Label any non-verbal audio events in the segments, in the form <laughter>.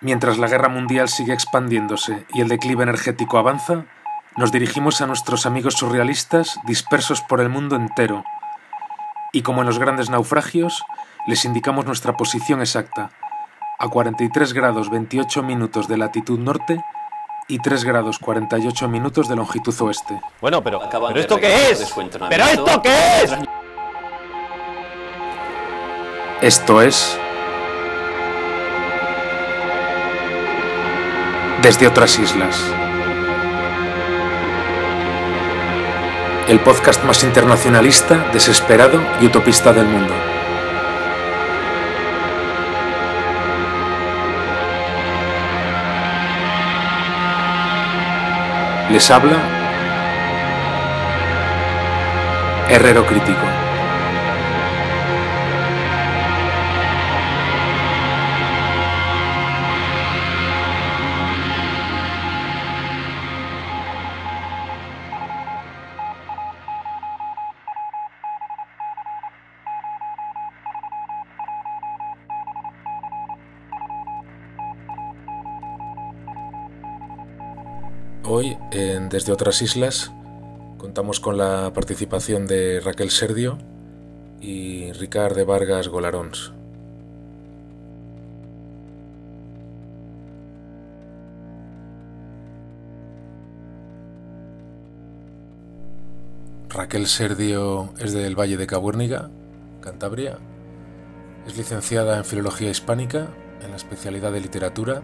Mientras la guerra mundial sigue expandiéndose y el declive energético avanza, nos dirigimos a nuestros amigos surrealistas dispersos por el mundo entero. Y como en los grandes naufragios, les indicamos nuestra posición exacta, a 43 grados 28 minutos de latitud norte y 3 grados 48 minutos de longitud oeste. Bueno, pero, ¿pero esto qué es? ¿Pero esto qué es? Esto es... Desde otras islas. El podcast más internacionalista, desesperado y utopista del mundo. Les habla Herrero Crítico. Desde otras islas, contamos con la participación de Raquel Serdio y Ricard de Vargas Golarons. Raquel Serdio es del Valle de Cabuérniga, Cantabria. Es licenciada en Filología Hispánica en la especialidad de Literatura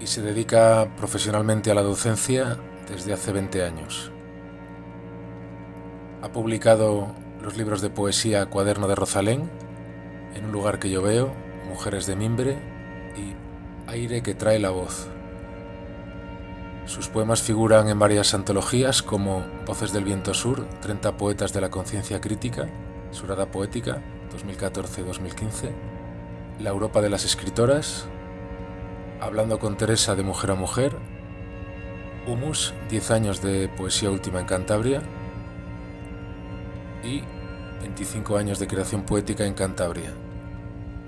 y se dedica profesionalmente a la docencia desde hace 20 años. Ha publicado los libros de poesía Cuaderno de Rosalén, En un lugar que yo veo, Mujeres de Mimbre y Aire que trae la voz. Sus poemas figuran en varias antologías como Voces del Viento Sur, 30 poetas de la conciencia crítica, Surada Poética, 2014-2015, La Europa de las Escritoras, Hablando con Teresa de Mujer a Mujer, Humus, 10 años de poesía última en Cantabria y 25 años de creación poética en Cantabria.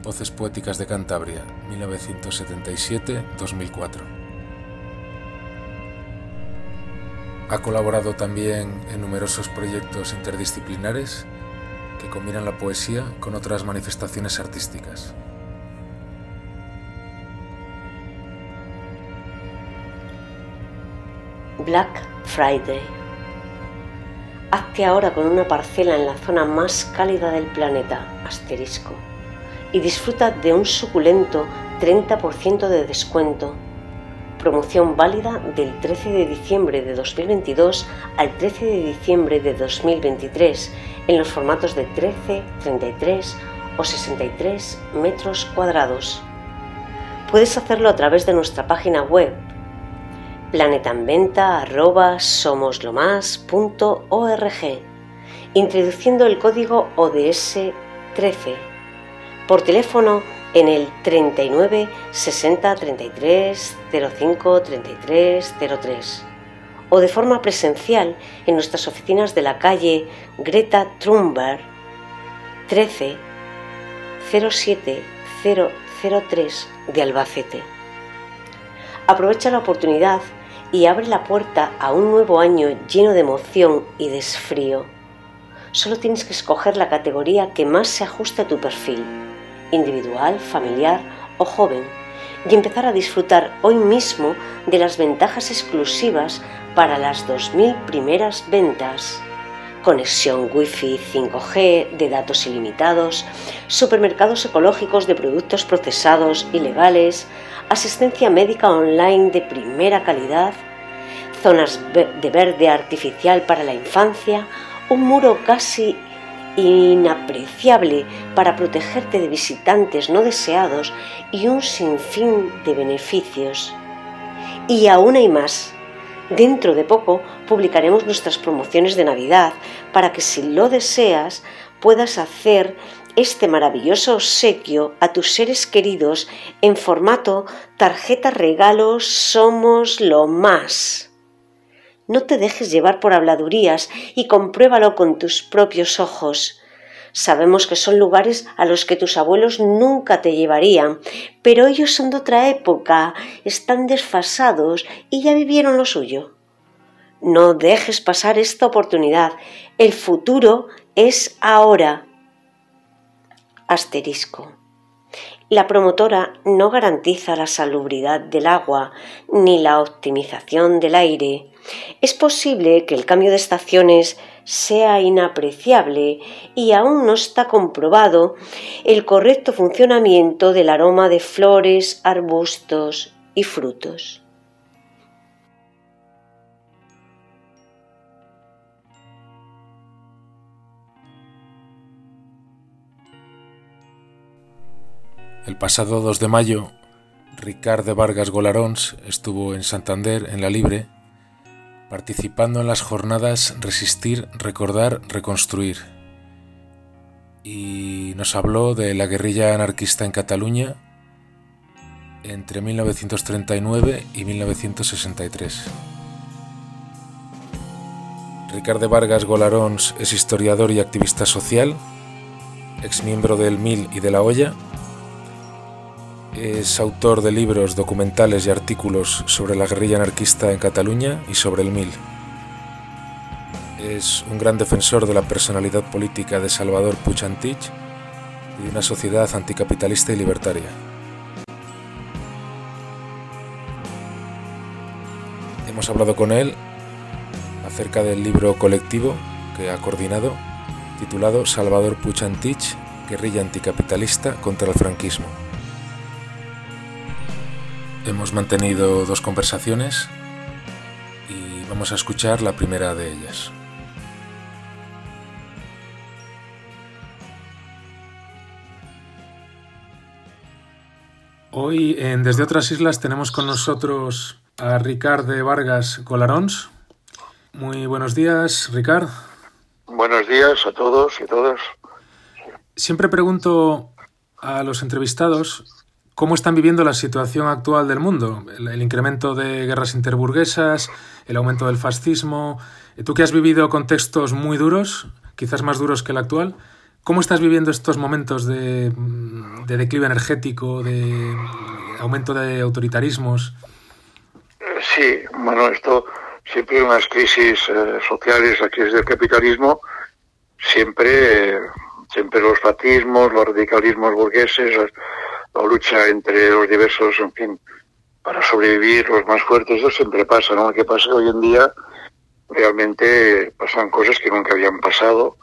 Voces Poéticas de Cantabria, 1977-2004. Ha colaborado también en numerosos proyectos interdisciplinares que combinan la poesía con otras manifestaciones artísticas. Black Friday. Hazte ahora con una parcela en la zona más cálida del planeta, asterisco, y disfruta de un suculento 30% de descuento. Promoción válida del 13 de diciembre de 2022 al 13 de diciembre de 2023 en los formatos de 13, 33 o 63 metros cuadrados. Puedes hacerlo a través de nuestra página web planetanventa.somoslomas.org, introduciendo el código ODS 13 por teléfono en el 39 60 33 05 33 03 o de forma presencial en nuestras oficinas de la calle Greta Thunberg 13 07 003 de Albacete. Aprovecha la oportunidad y abre la puerta a un nuevo año lleno de emoción y desfrío. Solo tienes que escoger la categoría que más se ajuste a tu perfil, individual, familiar o joven, y empezar a disfrutar hoy mismo de las ventajas exclusivas para las 2.000 primeras ventas. Conexión Wi-Fi 5G de datos ilimitados, supermercados ecológicos de productos procesados y legales, asistencia médica online de primera calidad, zonas de verde artificial para la infancia, un muro casi inapreciable para protegerte de visitantes no deseados y un sinfín de beneficios. Y aún hay más. Dentro de poco publicaremos nuestras promociones de Navidad para que si lo deseas puedas hacer este maravilloso obsequio a tus seres queridos en formato tarjeta regalos somos lo más. No te dejes llevar por habladurías y compruébalo con tus propios ojos. Sabemos que son lugares a los que tus abuelos nunca te llevarían, pero ellos son de otra época, están desfasados y ya vivieron lo suyo. No dejes pasar esta oportunidad. El futuro es ahora. Asterisco. La promotora no garantiza la salubridad del agua ni la optimización del aire. Es posible que el cambio de estaciones sea inapreciable y aún no está comprobado el correcto funcionamiento del aroma de flores, arbustos y frutos. El pasado 2 de mayo, Ricard de Vargas Golarons estuvo en Santander, en la Libre, participando en las jornadas Resistir, Recordar, Reconstruir. Y nos habló de la guerrilla anarquista en Cataluña entre 1939 y 1963. Ricard de Vargas Golarons es historiador y activista social, exmiembro del MIL y de la Olla es autor de libros, documentales y artículos sobre la guerrilla anarquista en Cataluña y sobre el MIL. Es un gran defensor de la personalidad política de Salvador Puig Antich y de una sociedad anticapitalista y libertaria. Hemos hablado con él acerca del libro colectivo que ha coordinado, titulado Salvador Puig Antich, guerrilla anticapitalista contra el franquismo. Hemos mantenido dos conversaciones y vamos a escuchar la primera de ellas. Hoy en Desde otras islas tenemos con nosotros a Ricard de Vargas Colarons. Muy buenos días, Ricard. Buenos días a todos y todas. Siempre pregunto a los entrevistados ¿Cómo están viviendo la situación actual del mundo? El, incremento de guerras interburguesas, el aumento del fascismo. Eh, tú que has vivido contextos muy duros, quizás más duros que el actual, ¿cómo estás viviendo estos momentos de, declive energético, de aumento de autoritarismos? Sí, bueno, esto siempre unas crisis eh, sociales, la crisis del capitalismo, siempre, siempre los fascismos, los radicalismos burgueses, la lucha entre los diversos, en fin, para sobrevivir los más fuertes, eso siempre pasa, ¿no? Lo que pasa hoy en día realmente pasan cosas que nunca habían pasado,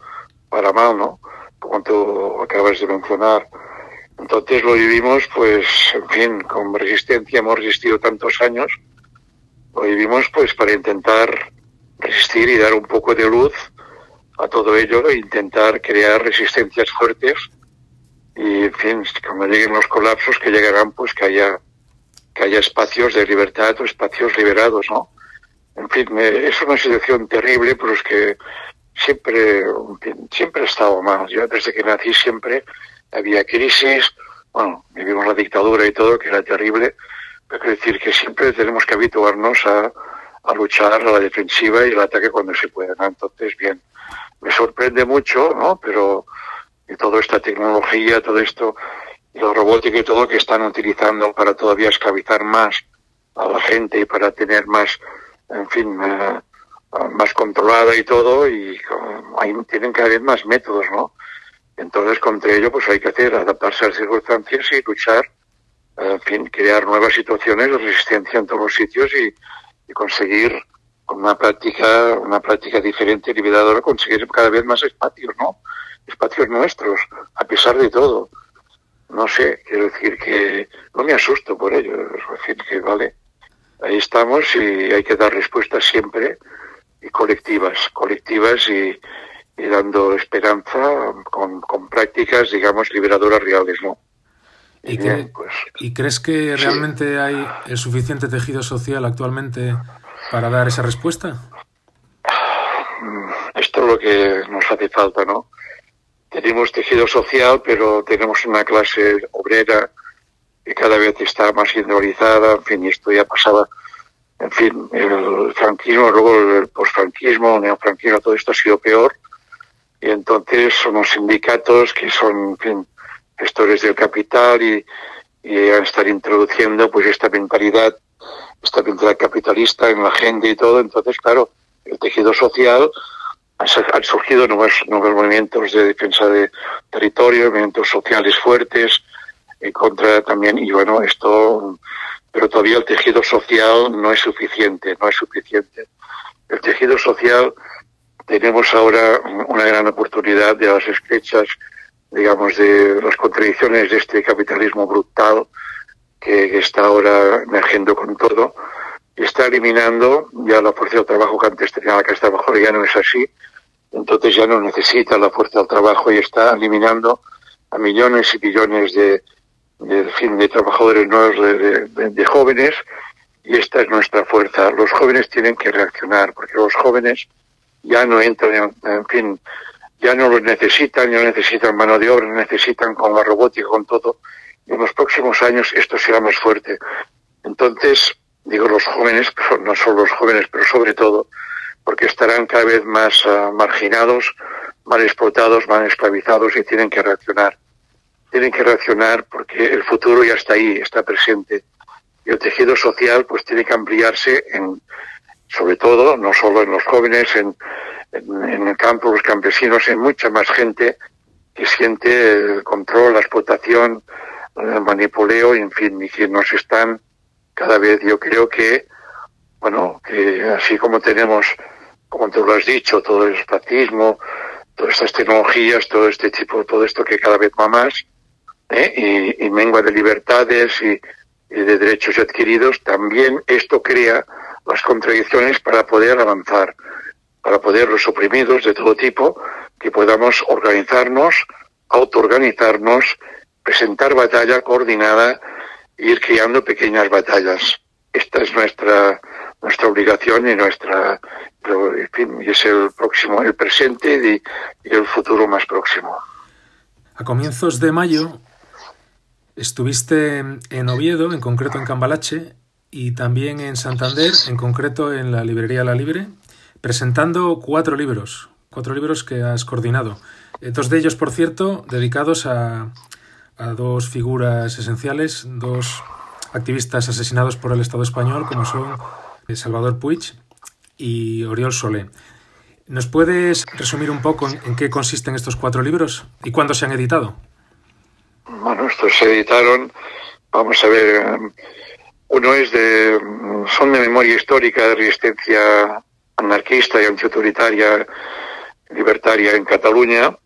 para mal, ¿no? Como tú acabas de mencionar. Entonces lo vivimos, pues, en fin, con resistencia, hemos resistido tantos años, lo vivimos pues para intentar resistir y dar un poco de luz a todo ello e intentar crear resistencias fuertes y en fin, cuando lleguen los colapsos que llegarán, pues que haya, que haya espacios de libertad o espacios liberados, ¿no? En fin, es una situación terrible, pero es que siempre, siempre he estado mal. Yo desde que nací siempre había crisis, bueno, vivimos la dictadura y todo, que era terrible, pero quiero decir que siempre tenemos que habituarnos a, a luchar a la defensiva y el ataque cuando se pueda. Entonces, bien, me sorprende mucho, ¿no? Pero y toda esta tecnología, todo esto, y la robótica y todo que están utilizando para todavía esclavizar más a la gente y para tener más, en fin, eh, más controlada y todo, y tienen cada vez más métodos, ¿no? Entonces, contra ello, pues hay que hacer, adaptarse a las circunstancias y luchar, en fin, crear nuevas situaciones de resistencia en todos los sitios y, y conseguir con una práctica, una práctica diferente y liberadora, conseguir cada vez más espacios, ¿no? Espacios nuestros, a pesar de todo. No sé, quiero decir que no me asusto por ello, es decir, que vale, ahí estamos y hay que dar respuestas siempre y colectivas, colectivas y, dando esperanza con, prácticas, digamos, liberadoras reales, ¿no? ¿Y, pues, ¿Y crees que realmente hay el suficiente tejido social actualmente para dar esa respuesta? Esto es lo que nos hace falta, ¿no? Tenemos tejido social, pero tenemos una clase obrera que cada vez está más individualizada, en fin, esto ya pasaba, en fin, el franquismo, luego el posfranquismo, el neofranquismo, todo esto ha sido peor, y entonces son los sindicatos que son gestores del capital y, y a estar introduciendo pues esta mentalidad, esta mentalidad capitalista en la gente y todo. Entonces, claro, el tejido social han surgido nuevos, movimientos de defensa de territorio, movimientos sociales fuertes, en contra también, y bueno, esto, pero todavía el tejido social no es suficiente, no es suficiente. El tejido social tenemos ahora una gran oportunidad de las esclechas, digamos, de las contradicciones de este capitalismo brutal que, está ahora emergiendo con todo está eliminando ya la fuerza de trabajo que antes tenía la Casa Trabajo, ya no es así. Entonces ya no necesita la fuerza del trabajo y está eliminando a millones y millones de, de, fin, de trabajadores nuevos, de, jóvenes, y esta es nuestra fuerza. Los jóvenes tienen que reaccionar, porque los jóvenes ya no entran, en, fin, ya no los necesitan, ya necesitan mano de obra, necesitan con la robótica, con todo. En los próximos años esto será más fuerte. Entonces, digo los jóvenes, <laughs> no solo los jóvenes, pero sobre todo, porque estarán cada vez más ah, marginados, mal explotados, mal esclavizados y tienen que reaccionar. Tienen que reaccionar porque el futuro ya está ahí, está presente. Y el tejido social pues tiene que ampliarse en, sobre todo, no solo en los jóvenes, en, en, el campo, los campesinos, en mucha más gente que siente el control, la explotación, el manipuleo, en fin, y que nos están cada vez, yo creo que, bueno, que así como tenemos, como tú lo has dicho, todo el espacismo, todas estas tecnologías, todo este tipo, todo esto que cada vez va más, ¿eh? y, mengua de libertades y, y de derechos adquiridos, también esto crea las contradicciones para poder avanzar, para poder los oprimidos de todo tipo, que podamos organizarnos, autoorganizarnos, presentar batalla coordinada ir creando pequeñas batallas. Esta es nuestra nuestra obligación y nuestra en fin, y es el próximo, el presente y, y el futuro más próximo. A comienzos de mayo estuviste en Oviedo, en concreto en Cambalache, y también en Santander, en concreto en la librería La Libre, presentando cuatro libros, cuatro libros que has coordinado. Eh, dos de ellos, por cierto, dedicados a, a dos figuras esenciales, dos activistas asesinados por el Estado español, como son eh, Salvador Puig y Oriol Solé. ¿Nos puedes resumir un poco en qué consisten estos cuatro libros y cuándo se han editado? Bueno, estos se editaron, vamos a ver, uno es de, son de memoria histórica de resistencia anarquista y antiautoritaria libertaria en Cataluña.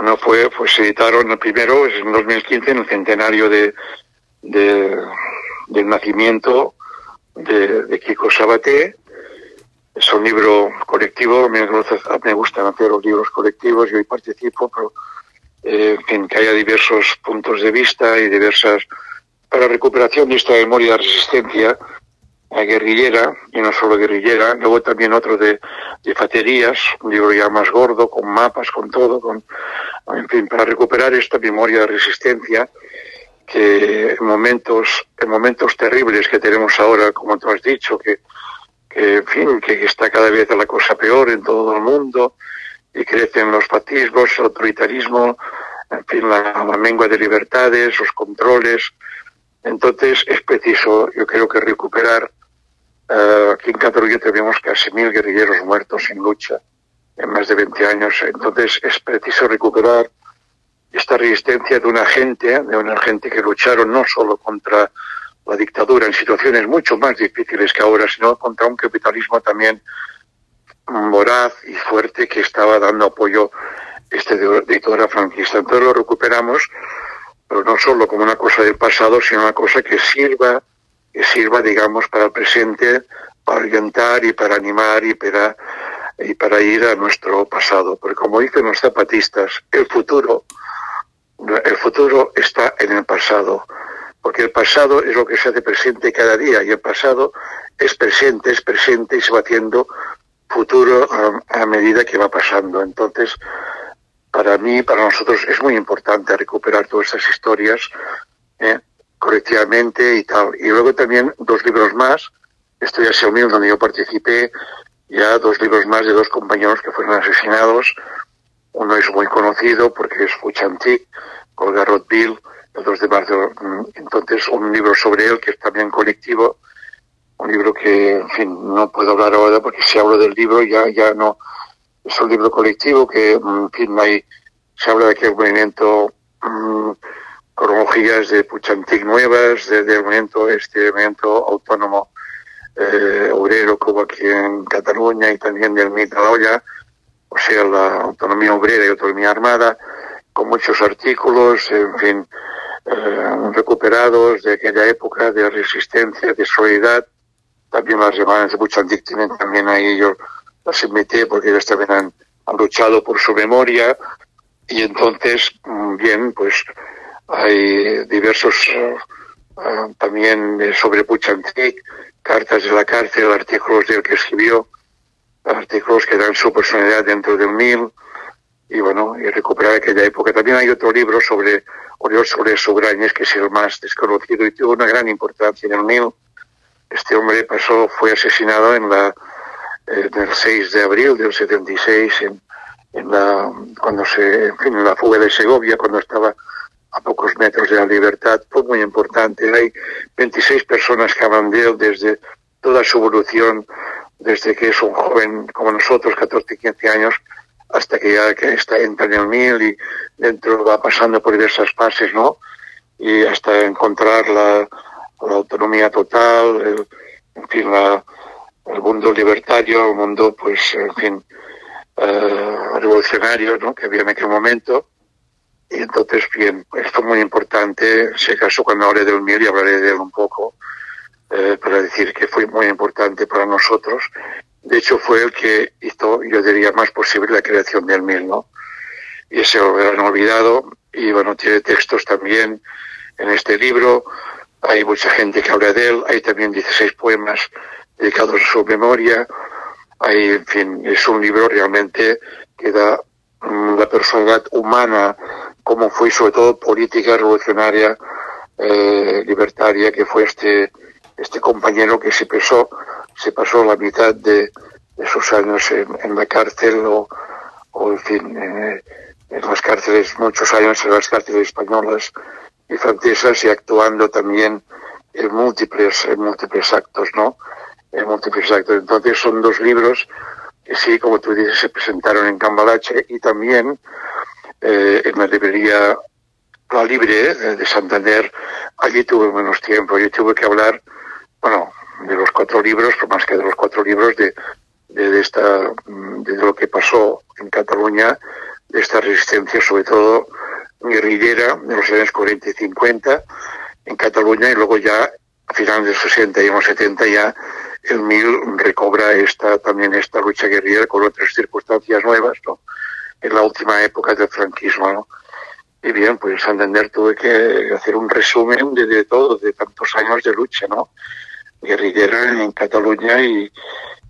Uno fue, pues se editaron el primero, es en 2015, en el centenario de, de del nacimiento de, de, Kiko Sabaté. Es un libro colectivo, me, gustan hacer los libros colectivos, yo participo, pero eh, en que haya diversos puntos de vista y diversas para recuperación de esta memoria de resistencia guerrillera, y no solo guerrillera, luego también otro de, de faterías, un libro ya más gordo, con mapas, con todo, con, en fin, para recuperar esta memoria de resistencia que en momentos, en momentos terribles que tenemos ahora, como tú has dicho, que, que en fin, que está cada vez la cosa peor en todo el mundo, y crecen los fascismos, el autoritarismo, en fin, la, la mengua de libertades, los controles, entonces es preciso, yo creo que recuperar, uh, aquí en Cataluña tenemos casi mil guerrilleros muertos en lucha en más de 20 años, entonces es preciso recuperar esta resistencia de una gente, de una gente que lucharon no solo contra la dictadura en situaciones mucho más difíciles que ahora, sino contra un capitalismo también voraz y fuerte que estaba dando apoyo a esta dictadura franquista. Entonces lo recuperamos pero no solo como una cosa del pasado, sino una cosa que sirva, sirva, digamos, para el presente, para orientar y para animar y para, y para ir a nuestro pasado. Porque como dicen los zapatistas, el futuro, el futuro está en el pasado. Porque el pasado es lo que se hace presente cada día y el pasado es presente, es presente y se va haciendo futuro a, a medida que va pasando. Entonces, para mí, para nosotros es muy importante recuperar todas estas historias eh, colectivamente y tal. Y luego también dos libros más, esto ya se unió donde yo participé, ya dos libros más de dos compañeros que fueron asesinados Uno es muy conocido porque es Fuchantic, con Garrot Bill, el 2 de marzo. Mm, entonces, un libro sobre él que es también colectivo, un libro que, en fin, no puedo hablar ahora porque si hablo del libro ya, ya no. Es un libro colectivo que, mm, en fin, hay, se habla de que el movimiento mmm, cronologías de Puchantic nuevas, del movimiento, este movimiento autónomo eh, obrero como aquí en Cataluña y también del olla o sea, la autonomía obrera y autonomía armada, con muchos artículos, en fin, eh, recuperados de aquella época de resistencia, de solidaridad. También las hermanas de Puchantic tienen también ahí, yo las invité porque ellas también han, han luchado por su memoria. Y entonces, mm, bien, pues hay diversos eh, eh, también sobre Puchantic, cartas de la cárcel, artículos del que escribió, artículos que dan su personalidad dentro del MIL y bueno, y recuperar aquella época. También hay otro libro sobre Oriol Soler Subrañes, que es el más desconocido y tuvo una gran importancia en el MIL. Este hombre pasó, fue asesinado en la, eh, el 6 de abril del 76 en, en la, cuando se, en fin, en la fuga de Segovia, cuando estaba a pocos metros de la libertad, fue muy importante. Hay 26 personas que hablan de él desde toda su evolución, desde que es un joven como nosotros, 14, 15 años, hasta que ya que está entra en el mil y dentro va pasando por diversas fases, ¿no? Y hasta encontrar la, autonomía total, el, en fin, la, el mundo libertario, el mundo, pues, en fin, eh, revolucionario, ¿no? Que había en aquel momento y entonces, bien, esto es muy importante, si acaso cuando hable del miel y hablaré de él un poco, eh, para decir que fue muy importante para nosotros. De hecho, fue el que hizo, yo diría, más posible la creación del miel, ¿no? Y ese lo han olvidado, y bueno, tiene textos también en este libro, hay mucha gente que habla de él, hay también 16 poemas dedicados a su memoria, hay, en fin, es un libro realmente que da mm, la personalidad humana cómo fue sobre todo política revolucionaria eh, libertaria que fue este este compañero que se pasó se pasó la mitad de, sus años en, la cárcel o, en fin eh, en las cárceles muchos años en las cárceles españolas y francesas y actuando también en múltiples en múltiples actos no en múltiples actos. Entonces son dos libros que sí como tú dices se presentaron en Cambalache y también eh, en la librería La Libre eh, de Santander. Allí tuve menos tiempo, allí tuve que hablar, bueno, de los cuatro libros, pero más que de los cuatro libros, de, de, esta, de lo que pasó en Cataluña, de esta resistencia, sobre todo guerrillera, de los años 40 y 50 en Cataluña, y luego ya a finales de los 60 y en los 70 ya el MIL recobra esta, también esta lucha guerrillera con otras circunstancias nuevas, ¿no? En la última época del franquismo, ¿no? Y bien, pues Santander tuve que hacer un resumen de, todo, de tantos años de lucha, ¿no? Guerrillera en Cataluña y,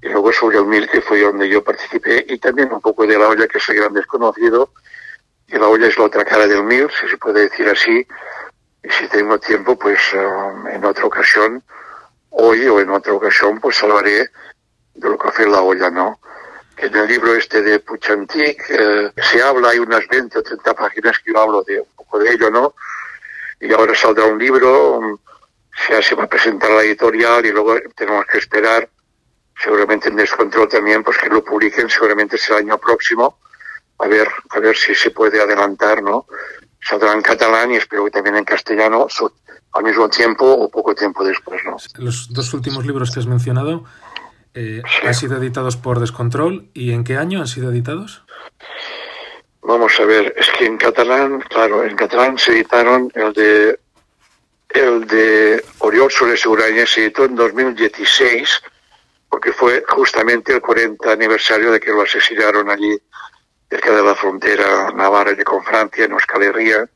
luego sobre el MIL, que fue donde yo participé, y también un poco de la olla, que soy gran desconocido, y la olla es la otra cara del MIL, si se puede decir así, y si tengo tiempo, pues um, en otra ocasión, hoy o en otra ocasión, pues hablaré de lo que hace la olla, ¿no? En el libro este de Puchantic eh, se habla, hay unas 20 o 30 páginas que yo hablo de un poco de ello, ¿no? Y ahora saldrá un libro, ya se va a presentar a la editorial y luego tenemos que esperar, seguramente en Descontrol también, pues que lo publiquen, seguramente será el año próximo, a ver, a ver si se puede adelantar, ¿no? Saldrá en catalán y espero que también en castellano, al mismo tiempo o poco tiempo después, ¿no? Los dos últimos libros que has mencionado, eh, ¿Han sido editados por Descontrol y en qué año han sido editados? Vamos a ver, es que en catalán, claro, en catalán se editaron el de el de Oriol Soler Seguraña se editó en 2016 porque fue justamente el 40 aniversario de que lo asesinaron allí cerca de la frontera navarra con Francia, en Euskal Herria,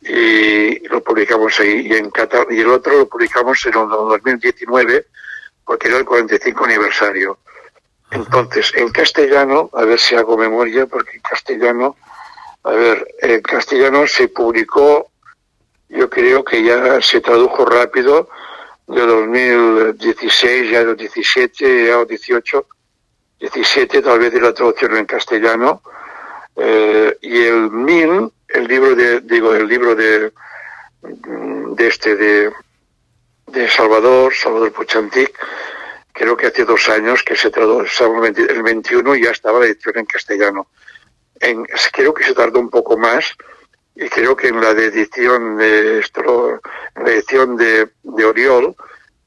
y lo publicamos ahí. Y, en y el otro lo publicamos en el 2019 porque era el 45 aniversario. Entonces, en castellano, a ver si hago memoria, porque en castellano, a ver, en castellano se publicó, yo creo que ya se tradujo rápido, de 2016, ya de 17, ya 18, 17 tal vez de la traducción en castellano, Eh, y el MIL, el libro de, digo, el libro de, de este, de, de Salvador, Salvador Puchantic, creo que hace dos años que se tradujo el 21 y ya estaba la edición en castellano. En, creo que se tardó un poco más y creo que en la edición de en la edición de, de, Oriol,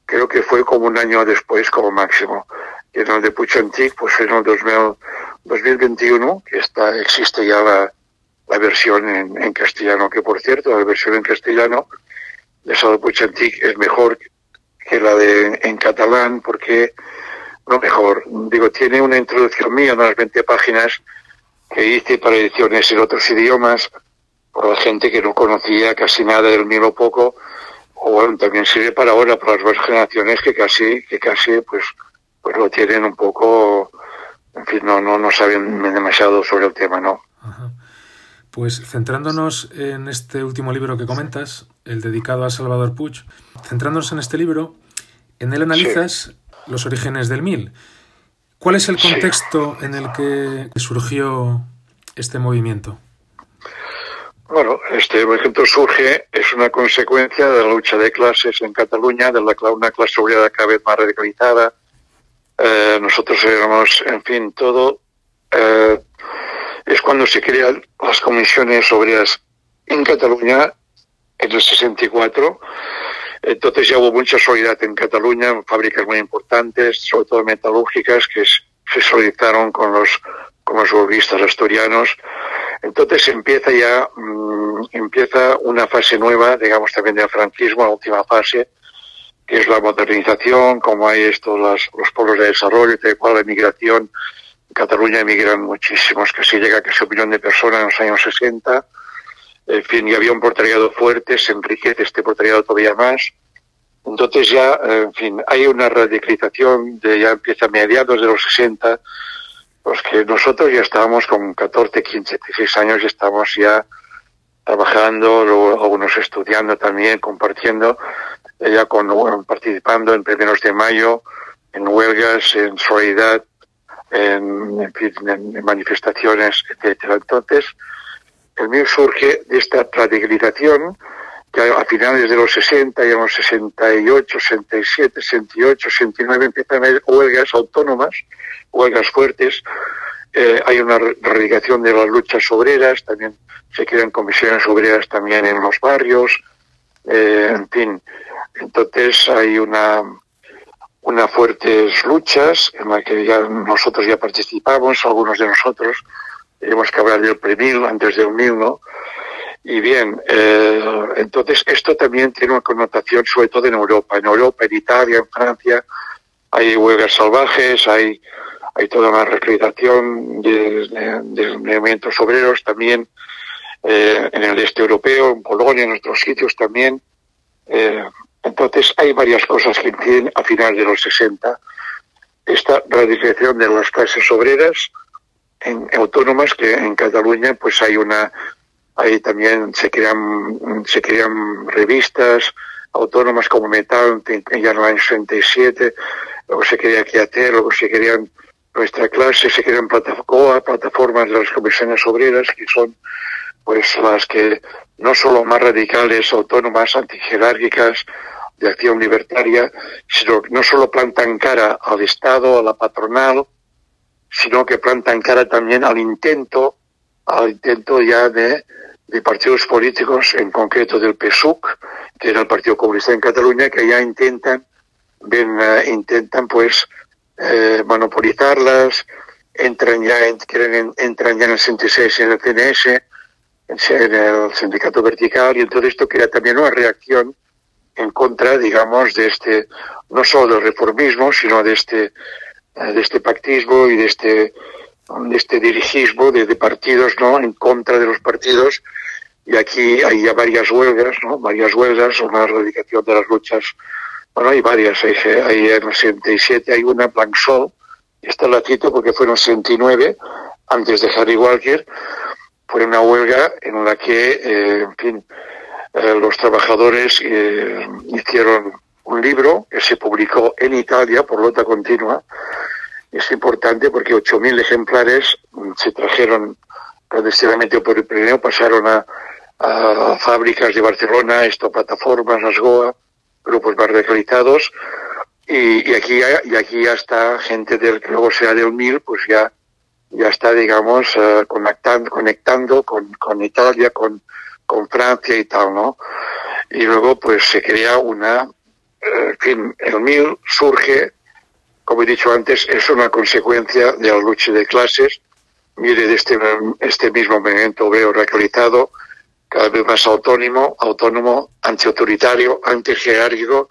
creo que fue como un año después como máximo. Y en el de Puchantic, pues en el 2021, que está, existe ya la, la versión en, en, castellano, que por cierto, la versión en castellano de Salvador Puchantic es mejor que la de en catalán, porque, no mejor, digo, tiene una introducción mía, unas 20 páginas, que hice para ediciones en otros idiomas, por la gente que no conocía casi nada del mío poco, o bueno, también sirve para ahora, para las nuevas generaciones que casi, que casi, pues, pues lo tienen un poco, en fin, no, no, no saben demasiado sobre el tema, ¿no? Pues centrándonos en este último libro que comentas, el dedicado a Salvador Puig, centrándonos en este libro, en él analizas los orígenes del MIL. ¿Cuál es el contexto en el que surgió este movimiento? Bueno, este movimiento surge, es una consecuencia de la lucha de clases en Cataluña, de la, una clase obrera cada vez más radicalizada. Eh, nosotros éramos, en fin, todo. Eh, es cuando se crean las comisiones obreras en Cataluña en el 64. Entonces ya hubo mucha solidaridad en Cataluña, fábricas muy importantes, sobre todo metalúrgicas, que se solidarizaron con los, con los urbanistas asturianos. Entonces empieza ya, mmm, empieza una fase nueva, digamos también del franquismo, la última fase, que es la modernización, como hay estos los pueblos de desarrollo, tal cual la migración. En Cataluña emigran muchísimos, que se llega a casi un millón de personas en los años 60 en fin, y había un portariado fuerte, se enriquece este portariado todavía más. Entonces ya, en fin, hay una radicalización, de, ya empieza a mediados de los 60, pues que nosotros ya estábamos con 14, 15, 16 años, ya estamos ya trabajando, luego algunos estudiando también, compartiendo, ya con, participando en primeros de mayo, en huelgas, en solidaridad, en, en, en manifestaciones, etcétera. Entonces, el mío surge de esta radicalización que a finales de los 60 y en los 68, 67, 68, 69 empiezan a haber huelgas autónomas, huelgas fuertes, eh, hay una radicación de las luchas obreras, también se crean comisiones obreras también en los barrios, eh, en fin, entonces hay una, una fuertes luchas en la que ya nosotros ya participamos, algunos de nosotros, tenemos que hablar del premil antes del mil, ¿no? Y bien, eh, entonces esto también tiene una connotación sobre todo en Europa. En Europa, en Italia, en Francia, hay huelgas salvajes, hay, hay toda una reclutación de, de, de, movimientos obreros también eh, en el este europeo, en Polonia, en otros sitios también. Eh, entonces hay varias cosas que inciden a finales de los 60. Esta radicalización de las clases obreras, en autónomas que en Cataluña pues hay una ahí también se crean se crean revistas autónomas como Metal ya en el año 67 luego se quería hacer luego se querían nuestra clase se crean plataformas, plataformas de las comisiones obreras que son pues las que no solo más radicales autónomas antijerárquicas de acción libertaria sino que no solo plantan cara al Estado a la patronal sino que plantan cara también al intento, al intento ya de, de partidos políticos, en concreto del PSUC, que era el Partido Comunista en Cataluña, que ya intentan, ven, uh, intentan pues eh, monopolizarlas, entran ya, en, quieren, entran ya en el 66 en el CNS, en el sindicato vertical, y entonces esto crea también una reacción en contra, digamos, de este, no solo del reformismo, sino de este de este pactismo y de este, de este dirigismo de, partidos ¿no? en contra de los partidos. Y aquí hay ya varias huelgas, ¿no? varias huelgas, una erradicación de las luchas. Bueno, hay varias. Hay, hay en el 67 hay una, Blanc-Sol, esta la cito porque fue en el 69, antes de Harry Walker, fue una huelga en la que, eh, en fin, eh, los trabajadores eh, hicieron un libro que se publicó en Italia por lota continua. Es importante porque 8.000 ejemplares se trajeron clandestinamente por el Pirineo, pasaron a, fábricas de Barcelona, esto, plataformas, Asgoa, grupos más radicalizados, y, aquí ya, y aquí ya está gente del que luego sea del MIL, pues ya, ya está, digamos, uh, conectando, conectando con, con Italia, con, con Francia y tal, ¿no? Y luego pues se crea una, el MIL surge, como he dicho antes, es una consecuencia de la lucha de clases, mire, de este, este mismo movimiento veo radicalizado, cada vez más autónomo, autónomo, antiautoritario, antijerárquico,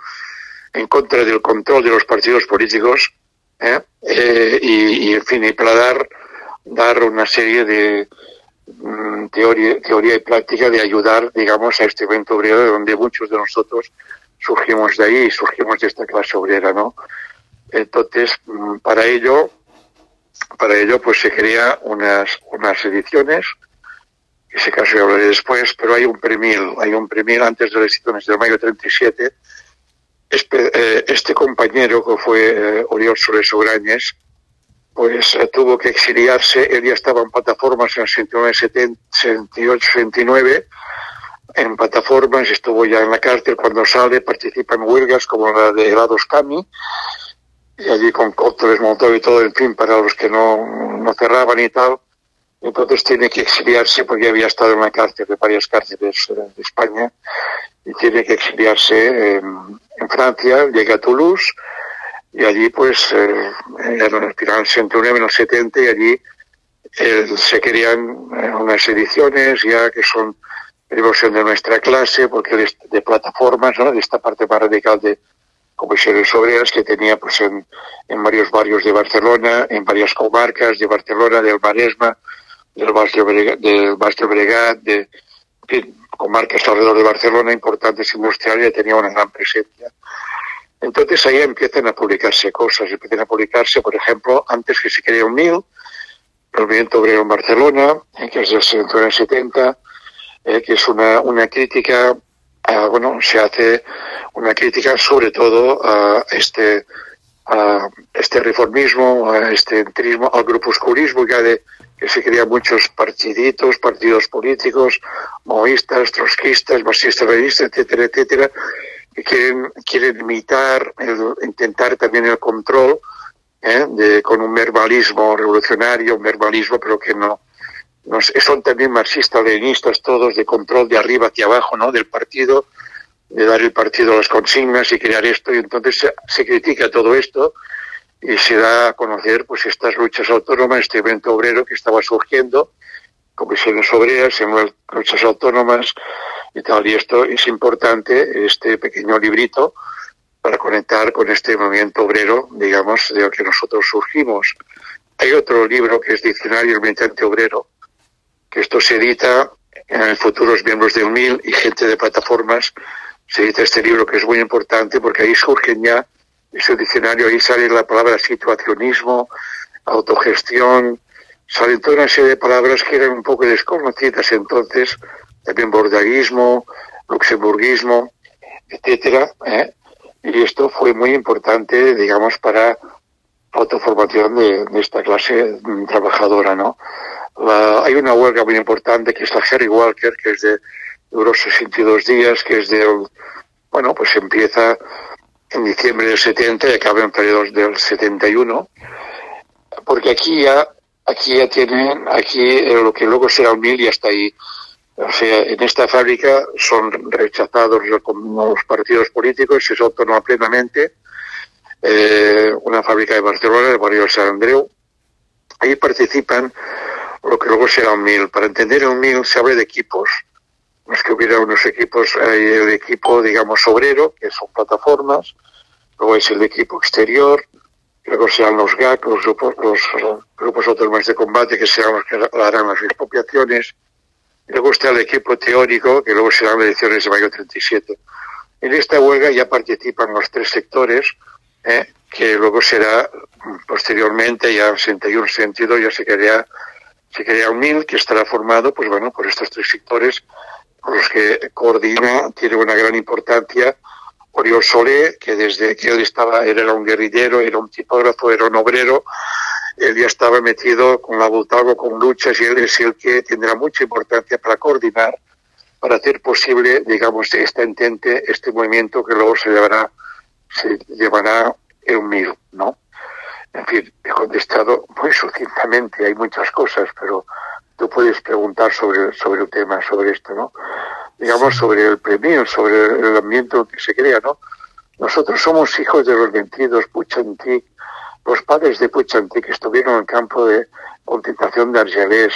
en contra del control de los partidos políticos, ¿eh? Eh, y, en fin, y para dar, dar una serie de mm, teoría, teoría y práctica de ayudar, digamos, a este evento obrero donde muchos de nosotros surgimos de ahí surgimos de esta clase obrera, ¿no? Entonces, mm, para ello, para ello, pues se crea unas, unas ediciones, ese caso ya hablaré después, pero hay un premio, hay un premio antes de las ediciones de mayo 37, este, este compañero que fue eh, Oriol Ograñes, pues eh, tuvo que exiliarse, él ya estaba en plataformas en 69, 78, 79, en plataformas, estuvo ya en la cárcel, cuando sale participa en huelgas como la de Helados Cami, y allí con cócteles montó y todo, en fin, para los que no, no cerraban y tal. Entonces tiene que exiliarse porque había estado en la cárcel de varias cárceles eh, de España y tiene que exiliarse en, Francia, llega a Toulouse y allí pues eh, en el final 69, en los 70 y allí eh, se querían unas ediciones ya que son de nuestra clase porque de, de plataformas, ¿no? de esta parte más radical de, comisiones obreras que tenía pues en, en, varios barrios de Barcelona, en varias comarcas de Barcelona, del Maresma, del Barrio Bregat, del Barrio Bregat de, comarcas alrededor de Barcelona importantes industriales tenía una gran presencia. Entonces ahí empiezan a publicarse cosas, empiezan a publicarse, por ejemplo, antes que se crea un MIL, el movimiento obrero en Barcelona, que es del 70, eh, que es una, una crítica Ah, bueno, se hace una crítica sobre todo a este, a este reformismo, a este entrismo, al grupusculismo ya de que se crean muchos partiditos, partidos políticos, maoístas, trotskistas, marxistas, leninistas, etcétera, etcétera, que quieren, quieren imitar, intentar también el control ¿eh? de, con un verbalismo revolucionario, un verbalismo pero que no, son también marxistas, leninistas todos, de control de arriba hacia abajo, ¿no? Del partido, de dar el partido las consignas y crear esto, y entonces se, critica todo esto y se da a conocer pues estas luchas autónomas, este evento obrero que estaba surgiendo, comisiones obreras, luchas autónomas y tal, y esto es importante, este pequeño librito, para conectar con este movimiento obrero, digamos, de lo que nosotros surgimos. Hay otro libro que es Diccionario del Militante Obrero, que esto se edita en futuros miembros de UNIL y gente de plataformas. Se edita este libro que es muy importante porque ahí surgen ya, ese diccionario, ahí sale la palabra situacionismo, autogestión, salen toda una serie de palabras que eran un poco desconocidas entonces, también bordaguismo, luxemburguismo, etcétera. ¿eh? Y esto fue muy importante, digamos, para autoformación de, de esta clase trabajadora, ¿no? hay una huelga muy importante que es la Harry Walker, que es de duró 62 días, que es del, bueno, pues empieza en diciembre del 70 y acaba en periodos del 71, porque aquí ya, aquí ya tienen, aquí lo que luego será un mil y hasta ahí. O sea, en esta fábrica son rechazados los partidos políticos, se es plenamente. Eh, una fábrica de Barcelona, de barrio San Andreu. Ahí participan lo que luego será un mil. Para entender un mil se habla de equipos. No es que hubiera unos equipos, hay el equipo, digamos, obrero, que son plataformas, luego es el equipo exterior, luego serán los GAC, los grupos, los grupos autónomos de combate, que serán los que harán las expropiaciones, luego está el equipo teórico, que luego serán las elecciones de mayo 37. En esta huelga ya participan los tres sectores, ¿eh? que luego será posteriormente, ya en 61, 62, ya se quedaría se crea un MIL que estará formado, pues bueno, por estos tres sectores, por los que coordina, tiene una gran importancia. Oriol Solé, que desde que él estaba, era un guerrillero, era un tipógrafo, era un obrero, él ya estaba metido con la Butago, con luchas, y él es el que tendrá mucha importancia para coordinar, para hacer posible, digamos, este intente, este movimiento que luego se llevará, se llevará en mil, ¿no? En fin, he contestado muy sucintamente, hay muchas cosas, pero tú puedes preguntar sobre, sobre el tema, sobre esto, ¿no? Digamos, sobre el premio, sobre el ambiente que se crea, ¿no? Nosotros somos hijos de los vencidos, Puchantik, los padres de Puchantik estuvieron en el campo de concentración de Argelés,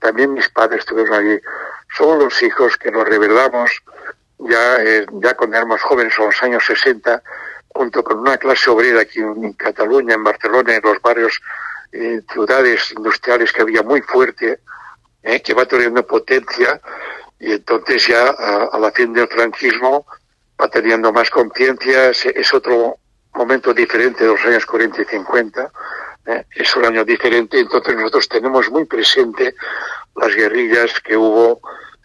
también mis padres estuvieron allí. Somos los hijos que nos rebelamos ya, eh, ya cuando éramos jóvenes, en los años 60, junto con una clase obrera aquí en Cataluña, en Barcelona, en los barrios, eh, ciudades industriales que había muy fuerte, eh, que va teniendo potencia, y entonces ya a, la fin del franquismo va teniendo más conciencia, es, otro momento diferente de los años 40 y 50, eh, es un año diferente, entonces nosotros tenemos muy presente las guerrillas que hubo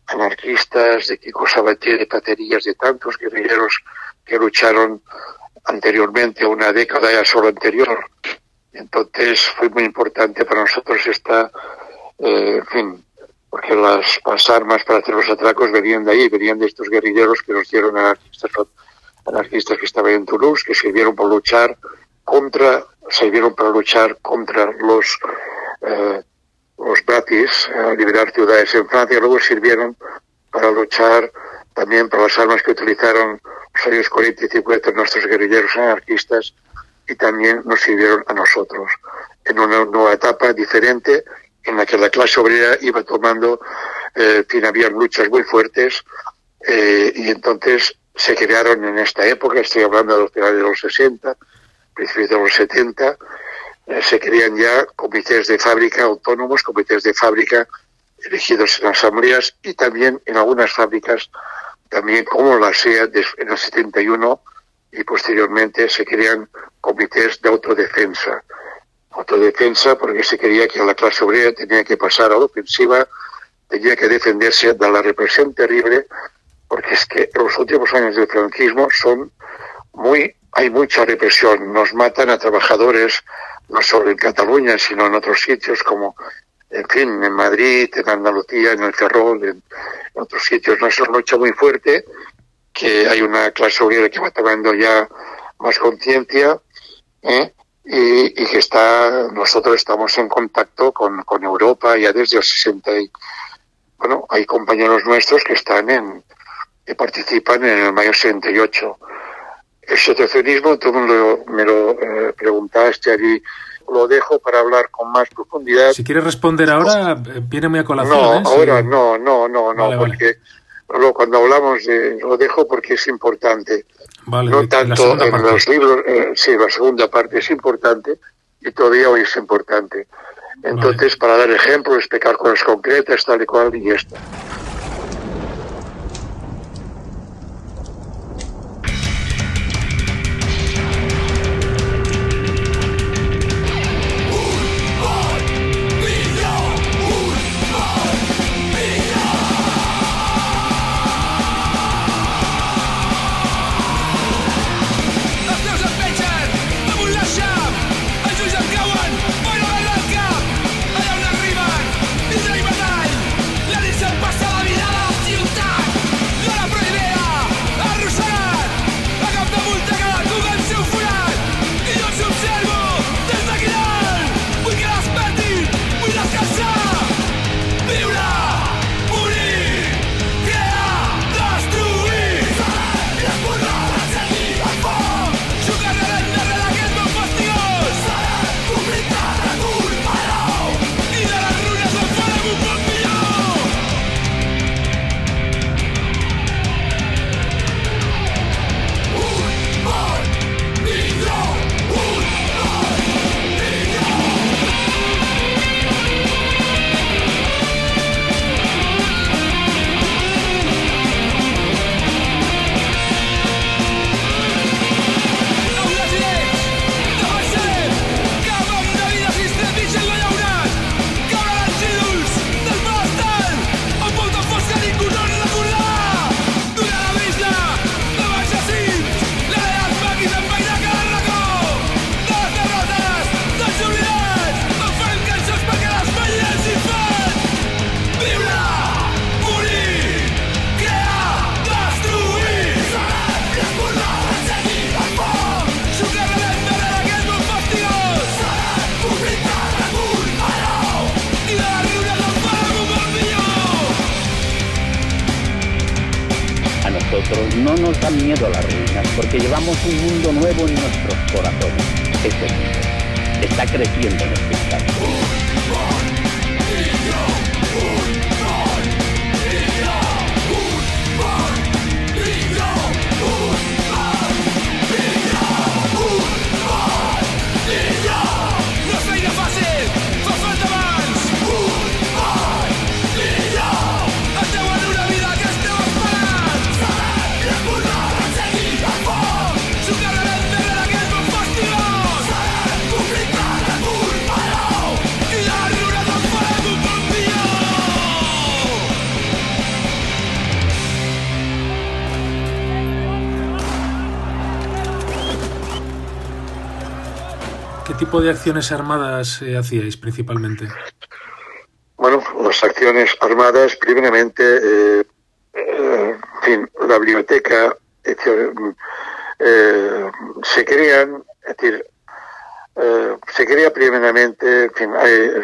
anarquistas, de Kiko Sabatier, de Paterillas, de tantos guerrilleros que lucharon anteriormente, una década ya solo anterior. Entonces fue muy importante para nosotros esta, eh, en fin, porque las, armas para hacer los atracos venían de ahí, venían de estos guerrilleros que nos dieron anarquistas, anarquistas que estaban en Toulouse, que sirvieron para luchar contra, sirvieron para luchar contra los eh, los batis, a liberar ciudades en Francia, luego sirvieron para luchar también por las armas que utilizaron los años 40 y 50 nuestros guerrilleros anarquistas y también nos sirvieron a nosotros en una nueva etapa diferente en la que la clase obrera iba tomando, eh, fin, había luchas muy fuertes eh, y entonces se crearon en esta época, estoy hablando de los finales de los 60, principios de los 70, eh, se crean ya comités de fábrica autónomos, comités de fábrica elegidos en asambleas y también en algunas fábricas también como la SEA en el 71 y posteriormente se crean comités de autodefensa. Autodefensa porque se quería que la clase obrera tenía que pasar a la ofensiva, tenía que defenderse de la represión terrible, porque es que los últimos años del franquismo son muy, hay mucha represión, nos matan a trabajadores, no solo en Cataluña, sino en otros sitios como en fin, en Madrid, en Andalucía, en el Ferrol, en otros sitios. No es una lucha muy fuerte, que hay una clase obrera que va tomando ya más conciencia ¿eh? y, que está, nosotros estamos en contacto con, con Europa ya desde los 60 y, bueno, hay compañeros nuestros que están en, que participan en el mayo 68. El situacionismo, tú me lo, me lo eh, preguntaste allí lo dejo para hablar con más profundidad. Si quieres responder ahora, viene muy a colación. No, ¿eh? ahora no, no, no, no, porque cuando hablamos de, lo dejo porque es importante. no tanto en los libros, eh, sí, la segunda parte es importante y todavía hoy es importante. Entonces, para dar ejemplos, explicar cosas concretas, tal y cual, y esto. nosotros tipo de acciones armadas eh, hacíais principalmente? Bueno, las acciones armadas, primeramente, eh, eh, en fin, la biblioteca, se crean, es decir, se crea primeramente, en fin,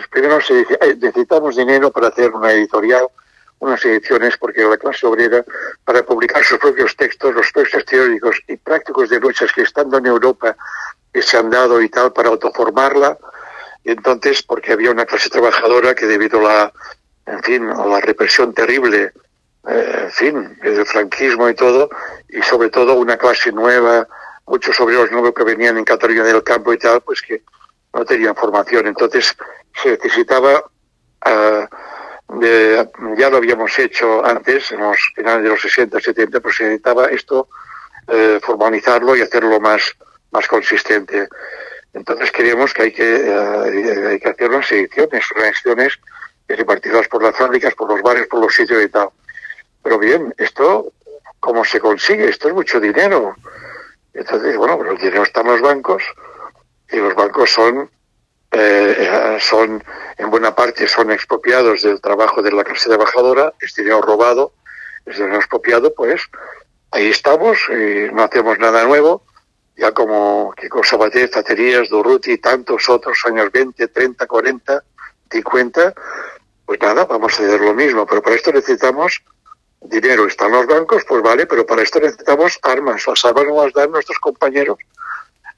primero se dice, necesitamos dinero para hacer una editorial, unas ediciones, porque la clase obrera, para publicar sus propios textos, los textos teóricos y prácticos de luchas que estando en Europa que se han dado y tal para autoformarla. Y entonces, porque había una clase trabajadora que debido a la, en fin, a la represión terrible, eh, en fin, del franquismo y todo, y sobre todo una clase nueva, muchos obreros nuevos que venían en Cataluña del campo y tal, pues que no tenían formación. Entonces se necesitaba, uh, de, ya lo habíamos hecho antes, en los finales de los 60, 70, pues se necesitaba esto eh, formalizarlo y hacerlo más, más consistente. Entonces creemos que hay que, eh, hay que hacer unas ediciones, unas ediciones repartidas por las fábricas, por los bares, por los sitios y tal. Pero bien, esto, ¿cómo se consigue? Esto es mucho dinero. Entonces, bueno, pues el dinero está en los bancos y los bancos son, eh, son, en buena parte, son expropiados del trabajo de la clase trabajadora, es dinero robado, es dinero expropiado, pues ahí estamos y no hacemos nada nuevo ya como Kiko Sabater, Zaterías, Durruti y tantos otros años 20, 30, 40, 50, pues nada, vamos a hacer lo mismo, pero para esto necesitamos dinero. Están los bancos, pues vale, pero para esto necesitamos armas. Las armas nos las dan nuestros compañeros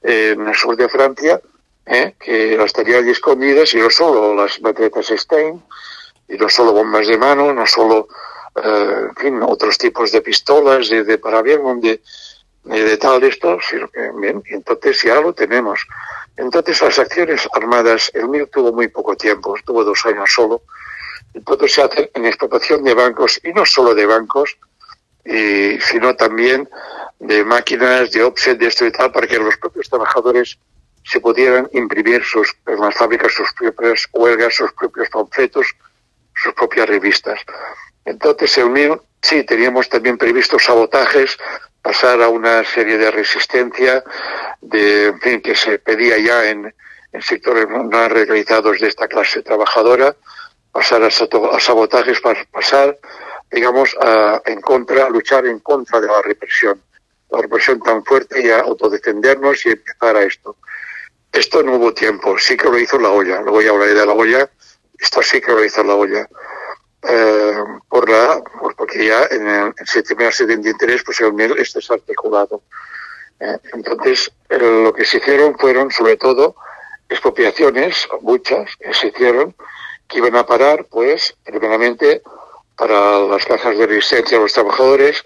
en el sur de Francia, ¿eh? que las tenían allí escondidas, y no solo las matretas Stein, y no solo bombas de mano, no solo, eh, en fin, otros tipos de pistolas, de, de donde de tal esto, sino que bien, entonces ya lo tenemos. Entonces las acciones armadas, el MIR tuvo muy poco tiempo, tuvo dos años solo, entonces se hacen en explotación de bancos, y no solo de bancos, y, sino también de máquinas, de offset, de esto y tal, para que los propios trabajadores se pudieran imprimir sus, en las fábricas sus propias huelgas, sus propios panfletos, sus propias revistas. Entonces el MIR, sí, teníamos también previstos sabotajes pasar a una serie de resistencia de, en fin, que se pedía ya en, sectores no realizados de esta clase trabajadora, pasar a, sabotajes para pasar, digamos, a, en contra, luchar en contra de la represión, la represión tan fuerte y a autodefendernos y empezar a esto. Esto no hubo tiempo, sí que lo hizo la olla, luego ya hablaré de la olla, esto sí que lo hizo la olla. Eh, por la, porque ya en el 73 pues el MIR está desarticulado. Eh, entonces, lo que se hicieron fueron sobre todo expropiaciones, muchas que se hicieron, que iban a parar, pues, primeramente para las cajas de resistencia de los trabajadores,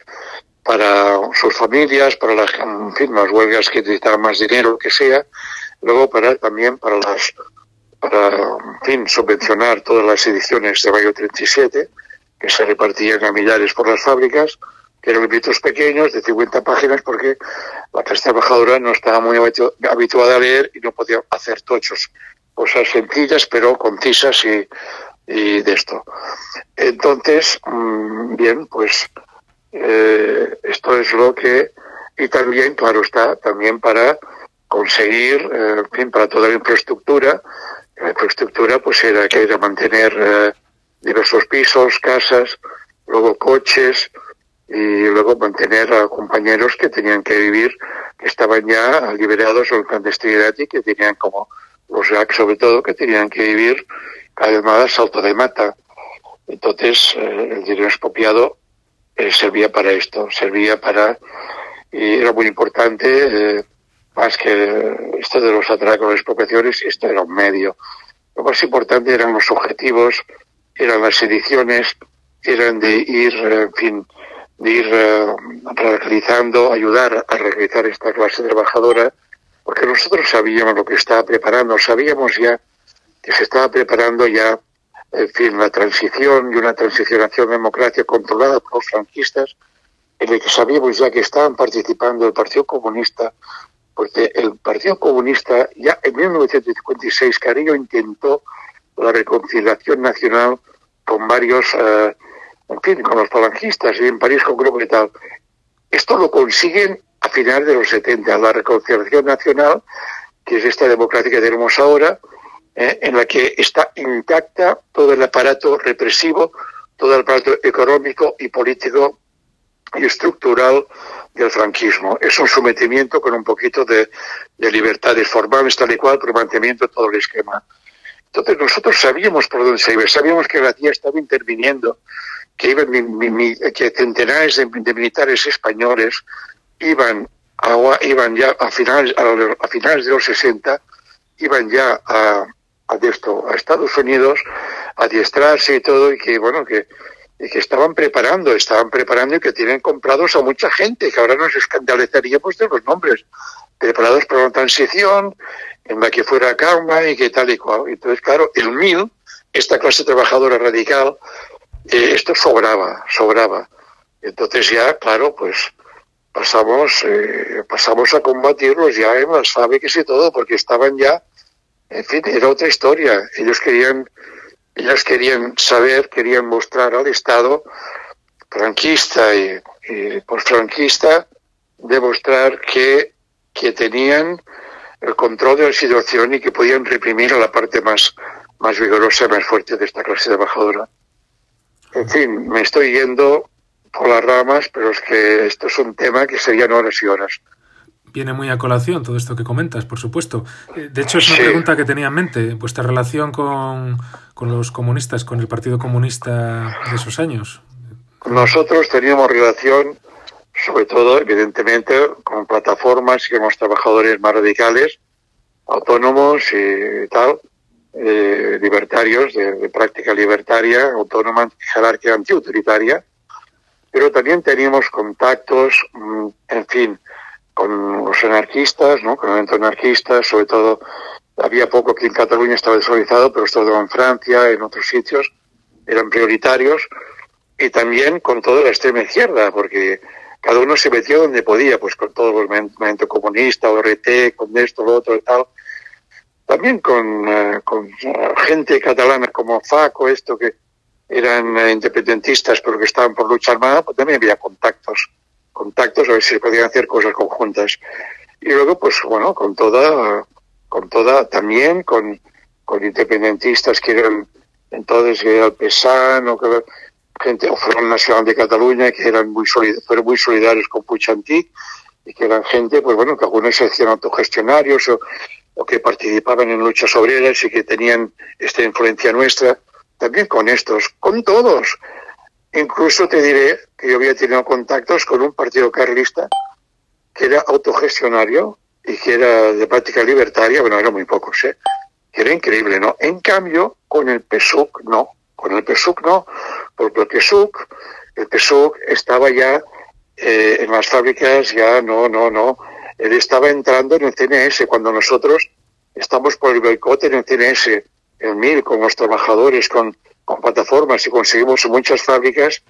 para sus familias, para las, en fin, las huelgas que necesitaban más dinero, lo que sea, luego para también para las para, en fin, subvencionar todas las ediciones de Mayo 37, que se repartían a millares por las fábricas, que eran libritos pequeños de 50 páginas, porque la clase trabajadora no estaba muy habituada a leer y no podía hacer tochos. Cosas sencillas, pero concisas y, y de esto. Entonces, mm, bien, pues eh, esto es lo que, y también, claro está, también para conseguir, eh, en fin, para toda la infraestructura, la infraestructura pues era que era mantener eh, diversos pisos, casas, luego coches y luego mantener a compañeros que tenían que vivir, que estaban ya liberados en clandestinidad y que tenían como los GAC sobre todo, que tenían que vivir cada vez más salto de mata. Entonces, eh, el dinero expropiado eh, servía para esto, servía para, y era muy importante, más que esto de los atracos, las expropiaciones, esto era un medio. Lo más importante eran los objetivos, eran las ediciones, eran de ir, en fin, de ir realizando, ayudar a realizar esta clase trabajadora, porque nosotros sabíamos lo que estaba preparando, sabíamos ya que se estaba preparando ya, en fin, la transición y una transición hacia una democracia controlada por los franquistas, en el que sabíamos ya que estaban participando el Partido Comunista, porque el Partido Comunista ya en 1956 Carrillo intentó la reconciliación nacional con varios, eh, en fin, con los falangistas y en París con grupo y tal. Esto lo consiguen a finales de los 70, la reconciliación nacional, que es esta democracia que tenemos ahora, eh, en la que está intacta todo el aparato represivo, todo el aparato económico y político y estructural del franquismo. Es un sometimiento con un poquito de, libertades formales, tal y cual, pero mantenimiento de todo el esquema. Entonces nosotros sabíamos por dónde se iba, sabíamos que la tía estaba interviniendo, que iban que centenares de militares españoles iban, a, iban ya a finales, a, finales de los 60, iban ya a, a, esto, a Estados Unidos a adiestrarse y todo, y que, bueno, que, que estaban preparando, estaban preparando y que tienen comprados a mucha gente, que ahora nos escandalizaríamos de los nombres, preparados para una transición en la que fuera calma y que tal y cual. Entonces, claro, el MIL, esta clase trabajadora radical, eh, esto sobraba, sobraba. Entonces ya, claro, pues pasamos, eh, pasamos a combatirlos ya en las fábricas y todo, porque estaban ya, en fin, era otra historia. Ellos querían, ellas querían saber, querían mostrar al Estado franquista y, y franquista demostrar que, que tenían el control de la situación y que podían reprimir a la parte más, más vigorosa más fuerte de esta clase trabajadora. En fin, me estoy yendo por las ramas, pero es que esto es un tema que serían horas y horas. Viene muy a colación todo esto que comentas, por supuesto. Eh, de hecho, es una pregunta que tenía en mente, vuestra relación con, con los comunistas, con el Partido Comunista de esos años. Nosotros teníamos relación, sobre todo, evidentemente, con plataformas y con los trabajadores más radicales, autónomos y tal, eh, libertarios, de, práctica libertaria, autónoma, jerarquía antiautoritaria, pero también teníamos contactos, mm, en fin, con los anarquistas, ¿no? con el anarquistas, sobre todo había poco que en Cataluña estaba desvalorizado, pero estaba en Francia, en otros sitios, eran prioritarios, y también con toda la extrema izquierda, porque cada uno se metió donde podía, pues con todo el movimiento comunista, ORT, con esto, lo otro y tal. También con, uh, con gente catalana como Faco, esto que eran eh, independentistas pero que estaban por lucha armada, pues también había contactos, contactos a ver si se podían hacer cosas conjuntas. Y luego, pues bueno, con toda, con toda, también con, con independentistas que eran entonces que era el PESAN o que gente o Front Nacional de Cataluña que eran muy solidarios, fueron muy solidarios con Puigdemont y que eran gente, pues bueno, que algunos se hacían autogestionarios o, o que participaban en luchas obreras y que tenían esta influencia nuestra también con estos, con todos. Incluso te diré que yo había tenido contactos con un partido carlista que era autogestionario y que era de práctica libertaria, bueno, eran muy pocos, ¿eh? que era increíble, ¿no? En cambio, con el PSUC no, con el PSUC no, porque el PSUC, el PSUC estaba ya eh, en las fábricas, ya no, no, no, él estaba entrando en el CNS cuando nosotros estamos por el boicot en el CNS el MIL, con los trabajadores, con, con plataformas y conseguimos muchas fábricas,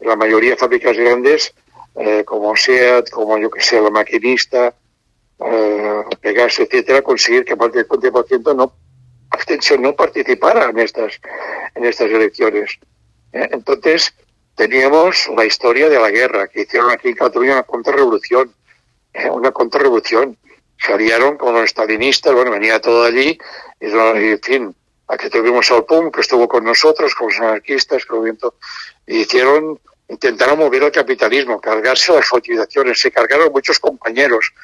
la mayoría fábricas grandes, eh, como SEAT, como yo que sé, la maquinista, Pegas, etcétera, conseguir que más del 50% no, abstención no participara en estas, en estas elecciones. Eh, entonces, teníamos la historia de la guerra, que hicieron aquí en Cataluña una contrarrevolución, eh, una contrarrevolución. Se aliaron con los estalinistas, bueno, venía todo allí, y, en fin, Aquí tuvimos al PUM, que estuvo con nosotros, con los anarquistas, con el y hicieron, intentaron mover el capitalismo, cargarse las cotizaciones, se cargaron muchos compañeros,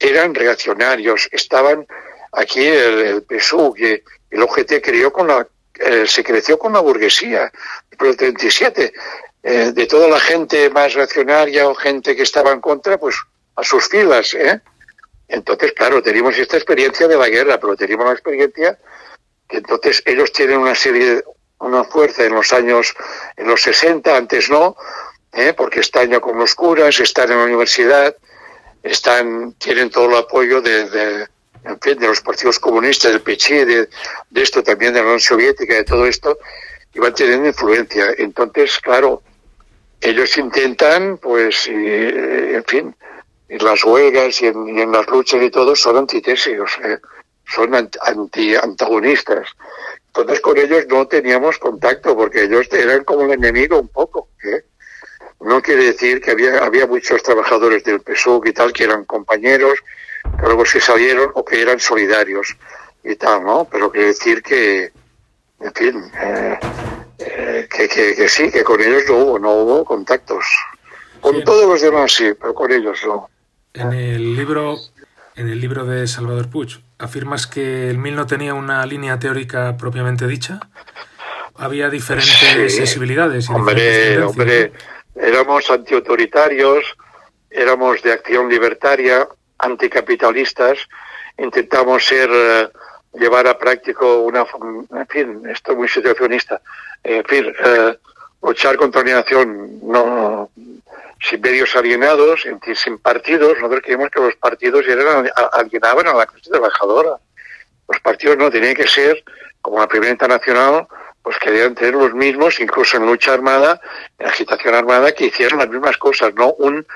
eran reaccionarios, estaban aquí el, el PSUV, el OGT creó con la, eh, se creció con la burguesía, pero el 37, eh, de toda la gente más reaccionaria o gente que estaba en contra, pues a sus filas, ¿eh? Entonces, claro, teníamos esta experiencia de la guerra, pero teníamos la experiencia que entonces ellos tienen una serie, una fuerza en los años, en los 60, antes no, ¿eh? porque están ya con los curas, están en la universidad, están, tienen todo el apoyo de, de en fin, de los partidos comunistas, del PCI, de, de esto también, de la Unión Soviética, de todo esto, y van teniendo influencia. Entonces, claro, ellos intentan, pues, en fin, en las huelgas y en, las luchas y todo son antítesis, son anti, antagonistas. Entonces con ellos no teníamos contacto porque ellos eran como el enemigo un poco. ¿eh? No quiere decir que había, había muchos trabajadores del PSUC y tal que eran compañeros, que luego se salieron o que eran solidarios y tal, ¿no? Pero quiere decir que, en fin, eh, eh, que, que, sí, que con ellos no hubo, no hubo contactos. Con todos los demás sí, pero con ellos no. En el libro, en el libro de Salvador Puig, afirmas que el MIL no tenía una línea teórica propiamente dicha. Había diferentes sensibilidades. hombre, hombre, éramos antiautoritarios, éramos de acción libertaria, anticapitalistas, intentamos ser eh, llevar a práctico una, en fin, esto muy situacionista, en fin, eh, luchar contra la alienación no, sin medios alienados, sin partidos, nosotros creemos que los partidos eran, alienaban a la clase trabajadora. Los partidos no tenían que ser, como la primera internacional, pues querían tener los mismos, incluso en lucha armada, en agitación armada, que hicieran las mismas cosas, no un,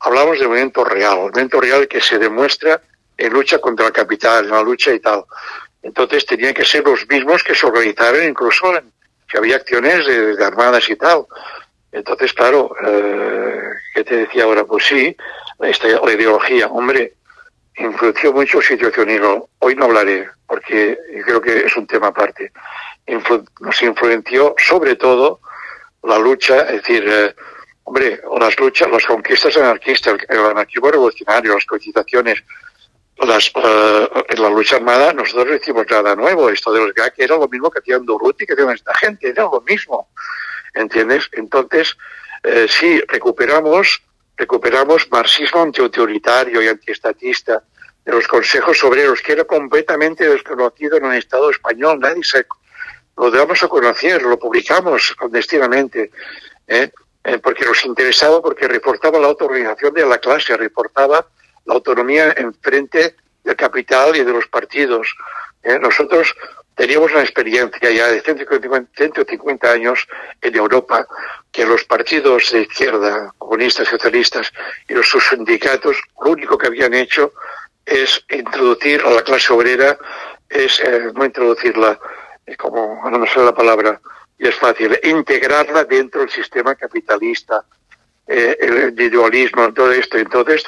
hablamos de movimiento real, movimiento real que se demuestra en lucha contra el capital, en la lucha y tal. Entonces tenían que ser los mismos que se organizaran incluso en, si había acciones de, armadas y tal. Entonces, claro, eh, ¿qué te decía ahora? Pues sí, esta, la ideología, hombre, influenció mucho el situacionismo. Hoy no hablaré, porque creo que es un tema aparte. nos influenció sobre todo la lucha, es decir, eh, hombre, las luchas, las conquistas anarquistas, el anarquismo revolucionario, las cotizaciones, las, uh, en la lucha armada nosotros no hicimos nada nuevo. Esto de los GAC era lo mismo que hacían Durruti, que hacían esta gente, era lo mismo. ¿Entiendes? Entonces, eh, sí, recuperamos, recuperamos marxismo antiautoritario y antiestatista de los consejos obreros, que era completamente desconocido en el Estado español. Nadie se lo damos a conocer, lo publicamos clandestinamente. ¿eh? Eh, porque nos interesaba, porque reportaba la autorganización de la clase, reportaba la autonomía en frente del capital y de los partidos. ¿eh? Nosotros teníamos una experiencia ya de 150, años en Europa que los partidos de izquierda, comunistas, socialistas y los sus sindicatos, lo único que habían hecho es introducir a la clase obrera, es eh, no introducirla, como no me sale la palabra, y es fácil, integrarla dentro del sistema capitalista, eh, el individualismo, todo esto. Entonces,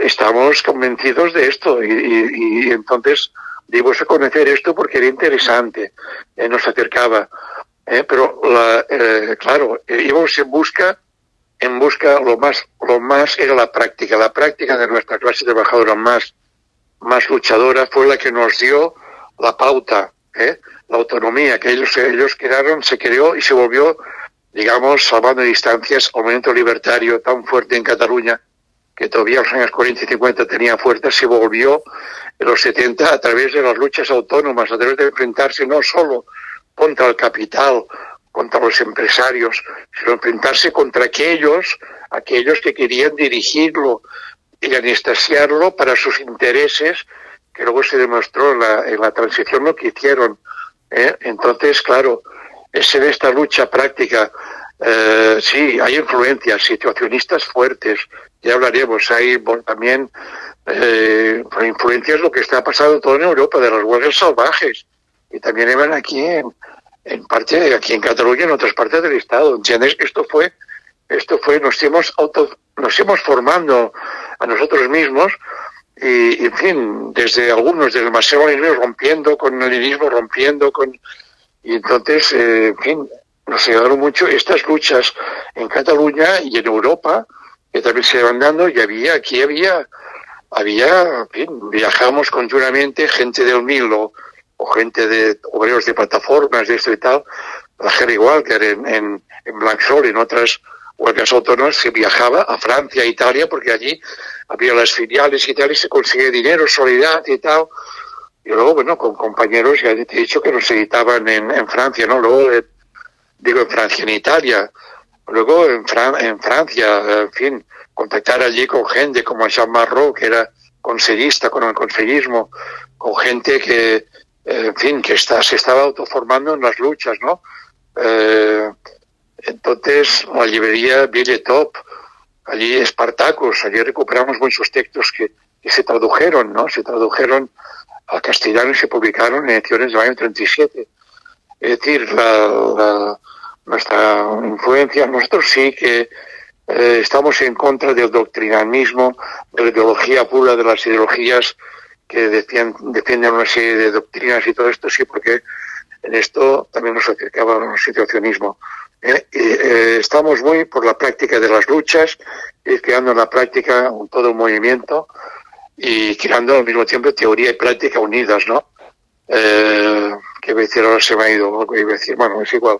estamos convencidos de esto y, entonces dimos a conocer esto porque era interesante, eh, nos acercaba. Eh, pero, eh, claro, íbamos en busca, en busca, lo más, lo más era la práctica. La práctica de nuestra clase trabajadora más, más luchadora fue la que nos dio la pauta, la autonomía que ellos, ellos crearon, se creó y se volvió, digamos, salvando distancias, al movimiento libertario tan fuerte en Cataluña que todavía en los años 40 y 50 tenía fuerza, se volvió en los 70 a través de las luchas autónomas, a través de enfrentarse no solo contra el capital, contra los empresarios, sino enfrentarse contra aquellos, aquellos que querían dirigirlo y anestesiarlo para sus intereses, que luego se demostró en la, transición lo que hicieron. ¿eh? Entonces, claro, es en esta lucha práctica eh, sí, hay influencias situacionistas fuertes, ya hablaremos, hay también eh, influencias lo que está pasando todo en Europa, de las huelgas salvajes, y también iban aquí en, en parte, aquí en Cataluña, en otras partes del Estado, ¿entiendes? Esto fue, esto fue, nos hemos auto, nos hemos formando a nosotros mismos, y, en fin, desde algunos, desde el rompiendo con el leninismo, rompiendo con, y entonces, eh, en fin, nos ayudaron mucho estas luchas en Cataluña y en Europa, que también se van dando, y había, aquí había, había, viajamos continuamente gente del Milo o gente de obreros de plataformas, de esto y tal, la Harry Walker en, en, en Blacksol, en otras huelgas autónomas, se viajaba a Francia, a Italia, porque allí había las filiales y tal, y se conseguía dinero, solidaridad y tal. Y luego, bueno, con compañeros, ya te he dicho que nos editaban en, en Francia, ¿no? Luego, eh, digo, en Francia, en Italia. Luego, en, Fran en Francia, en fin, contactar allí con gente como Jean Marrot, que era consellista con el conseguismo, con gente que, en fin, que está, se estaba autoformando en las luchas, ¿no? Eh, entonces, la librería Top, allí Espartacus, allí recuperamos muchos textos que, que, se tradujeron, ¿no? Se tradujeron al castellano y se publicaron en ediciones del año 37. Es decir, la, la, nuestra influencia, nosotros sí que eh, estamos en contra del doctrinamismo, de la ideología pura, de las ideologías que defienden, defienden una serie de doctrinas y todo esto, sí, porque en esto también nos acercaba al situacionismo. Eh, eh, estamos muy por la práctica de las luchas y creando en la práctica todo un movimiento y creando al mismo tiempo teoría y práctica unidas, ¿no? Eh, que a decir ahora se me ha ido, algo iba a decir, bueno, es igual.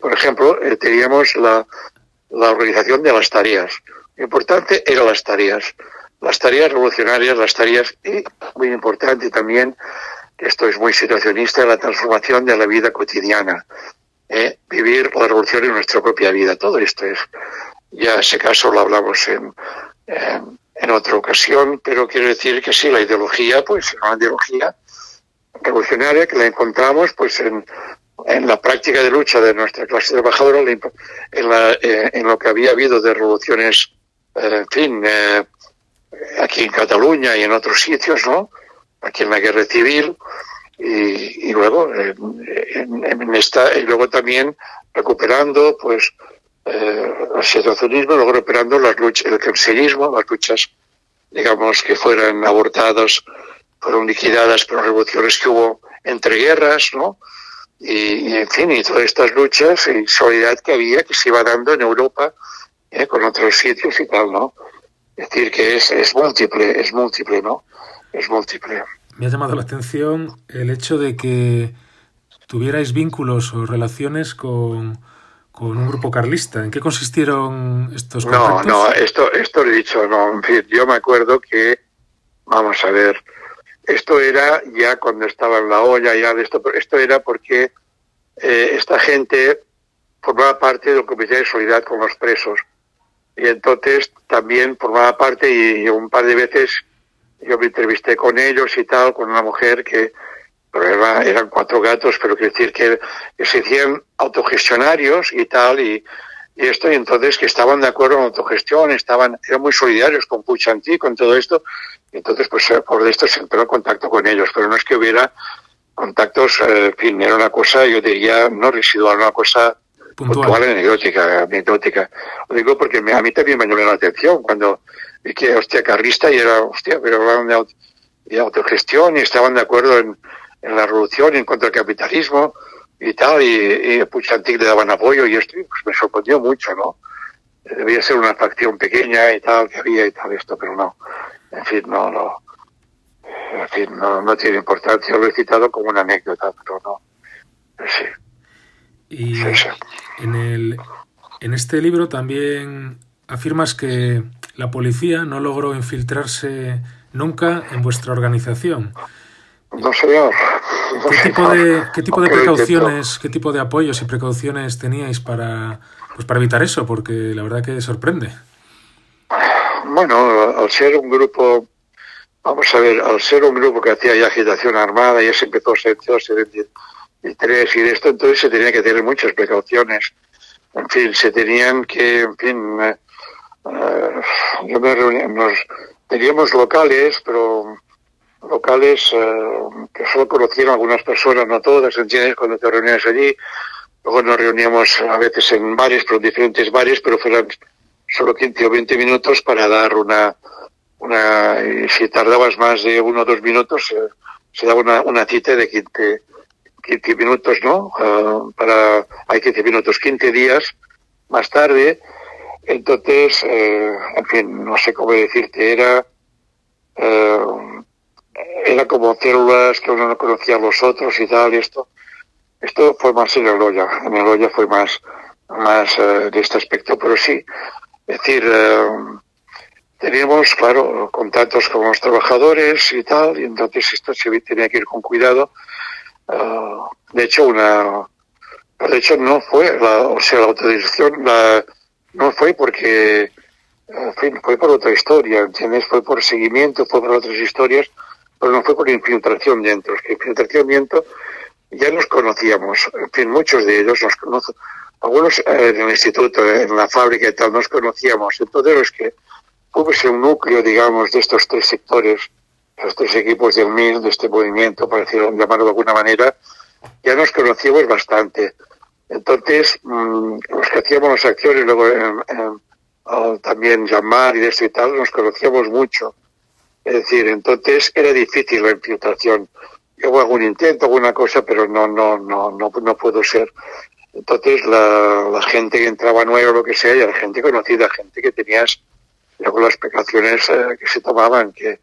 Por ejemplo, eh, teníamos la, la organización de las tareas. Lo importante eran las tareas, las tareas revolucionarias, las tareas, y muy importante también, que esto es muy situacionista, la transformación de la vida cotidiana. ¿eh? Vivir la revolución en nuestra propia vida. Todo esto es, ya ese caso lo hablamos en, en, en otra ocasión, pero quiero decir que sí, la ideología, pues es una ideología revolucionaria que la encontramos pues en en la práctica de lucha de nuestra clase trabajadora, en, la, eh, en lo que había habido de revoluciones, eh, en fin, eh, aquí en Cataluña y en otros sitios, ¿no? Aquí en la guerra civil y, y luego en, en, esta y luego también recuperando, pues, eh, el situacionismo, luego recuperando las luchas, el cancerismo, las luchas, digamos, que fueran abortadas, fueron liquidadas por las revoluciones que hubo entre guerras, ¿no? y, y, en fin, y todas estas luchas y solidaridad que había, que se iba dando en Europa, eh, con otros sitios y tal, ¿no? Es decir, que es, es múltiple, es múltiple, ¿no? Es múltiple. Me ha llamado la atención el hecho de que tuvierais vínculos o relaciones con, con un grupo carlista. ¿En qué consistieron estos contactos? No, no, esto, esto lo he dicho, no. En fin, yo me acuerdo que, vamos a ver, esto era ya cuando estaba en la olla, ya de esto, esto era porque eh, esta gente formaba parte del Comité de Solidaridad con los presos. Y entonces también formaba parte y, un par de veces yo me entrevisté con ellos y tal, con una mujer que pero era, eran cuatro gatos, pero quiero decir que, que se hacían autogestionarios y tal, y, y esto, y entonces que estaban de acuerdo en autogestión, estaban, eran muy solidarios con Puchantí, con todo esto, entonces, pues por esto se entró en contacto con ellos, pero no es que hubiera contactos, eh, en fin, era una cosa, yo diría, no residual, una cosa puntual, puntual anecdótica, anecdótica. Lo digo porque me, a mí también me llamó la atención cuando vi que, hostia, carrista y era, hostia, pero hablaban de, auto, de autogestión y estaban de acuerdo en, en, la revolución y en contra del capitalismo y tal, y, y Puchantic le daban apoyo y esto pues me sorprendió mucho, ¿no? Debía ser una facción pequeña y tal, que había y tal, esto, pero no en fin, no, no, en fin, no, no tiene importancia. Lo he citado como una anécdota, pero no, sí. Y sí, sí. En, el, en este libro también afirmas que la policía no logró infiltrarse nunca en vuestra organización. No, señor. No, ¿Qué, tipo de, ¿Qué tipo de precauciones, qué tipo de apoyos y precauciones teníais para, pues para evitar eso? Porque la verdad que sorprende. Bueno, al ser un grupo, vamos a ver, al ser un grupo que hacía ya agitación armada, ya se empezó a 73 y de esto, entonces se tenía que tener muchas precauciones. En fin, se tenían que, en fin, eh, yo me reuní, nos, teníamos locales, pero locales eh, que solo conocieron algunas personas, no todas, ¿entiendes? Cuando te reunías allí. Luego nos reuníamos a veces en bares, pero diferentes bares, pero fueran solo 15 o 20 minutos para dar una, una y si tardabas más de uno o dos minutos, eh, se daba una, una cita de 15, 15 minutos, ¿no? Uh, para, hay 15 minutos, 15 días más tarde. Entonces, eh, en fin, no sé cómo decirte, era, eh, era como células que uno no conocía a los otros y tal, y esto. Esto fue más en el Loya, en el Loya fue más, más eh, de este aspecto, pero sí, es decir, eh, teníamos, claro, contactos con los trabajadores y tal, y entonces esto se tenía que ir con cuidado. Eh, de hecho, una, de hecho no fue, la, o sea, la autorización la, no fue porque, en fin, fue por otra historia, ¿entiendes? Fue por seguimiento, fue por otras historias, pero no fue por infiltración dentro. Que infiltración dentro ya nos conocíamos, en fin, muchos de ellos nos conocen, algunos eh, en el instituto, en la fábrica y tal, nos conocíamos. Entonces, los que hubiese un núcleo, digamos, de estos tres sectores, los tres equipos del MIR, de este movimiento, para decirlo, llamarlo de alguna manera, ya nos conocíamos bastante. Entonces, mmm, los que hacíamos las acciones, luego también llamar y esto y tal, nos conocíamos mucho. Es decir, entonces era difícil la infiltración yo hago algún intento, alguna cosa, pero no, no, no, no, no puedo ser. Entonces la, la gente que entraba nueva lo que sea, ya era gente conocida, gente que tenías, luego las precauciones eh, que se tomaban, que,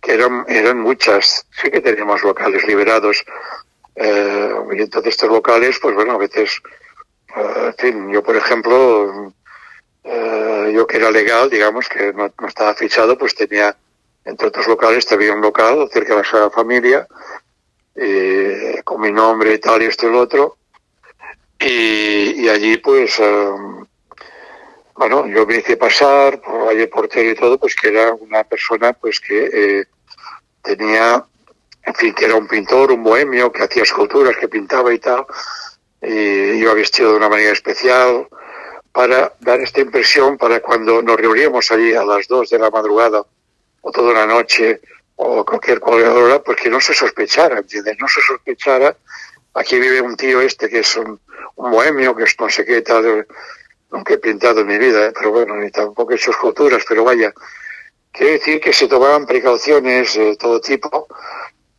que eran, eran muchas. Sí que teníamos locales liberados. Eh, y entonces estos locales, pues bueno, a veces, eh, en fin, yo por ejemplo, eh, yo que era legal, digamos, que no, no estaba fichado, pues tenía entre otros locales, había un local cerca de la Sagrada Familia, con mi nombre y tal, y esto y lo otro. Y, y allí, pues, eh, bueno, yo me hice pasar por allí portero y todo, pues que era una persona, pues que eh, tenía, en fin, que era un pintor, un bohemio, que hacía esculturas, que pintaba y tal. Y iba vestido de una manera especial para dar esta impresión para cuando nos reuníamos allí a las dos de la madrugada o toda la noche o cualquier hora, pues que no se sospechara, ¿entiendes? No se sospechara, aquí vive un tío este que es un, un bohemio, que es no sé qué tal, nunca he pintado en mi vida, ¿eh? pero bueno, ni tampoco he hecho esculturas, pero vaya, quiere decir que se tomaban precauciones de todo tipo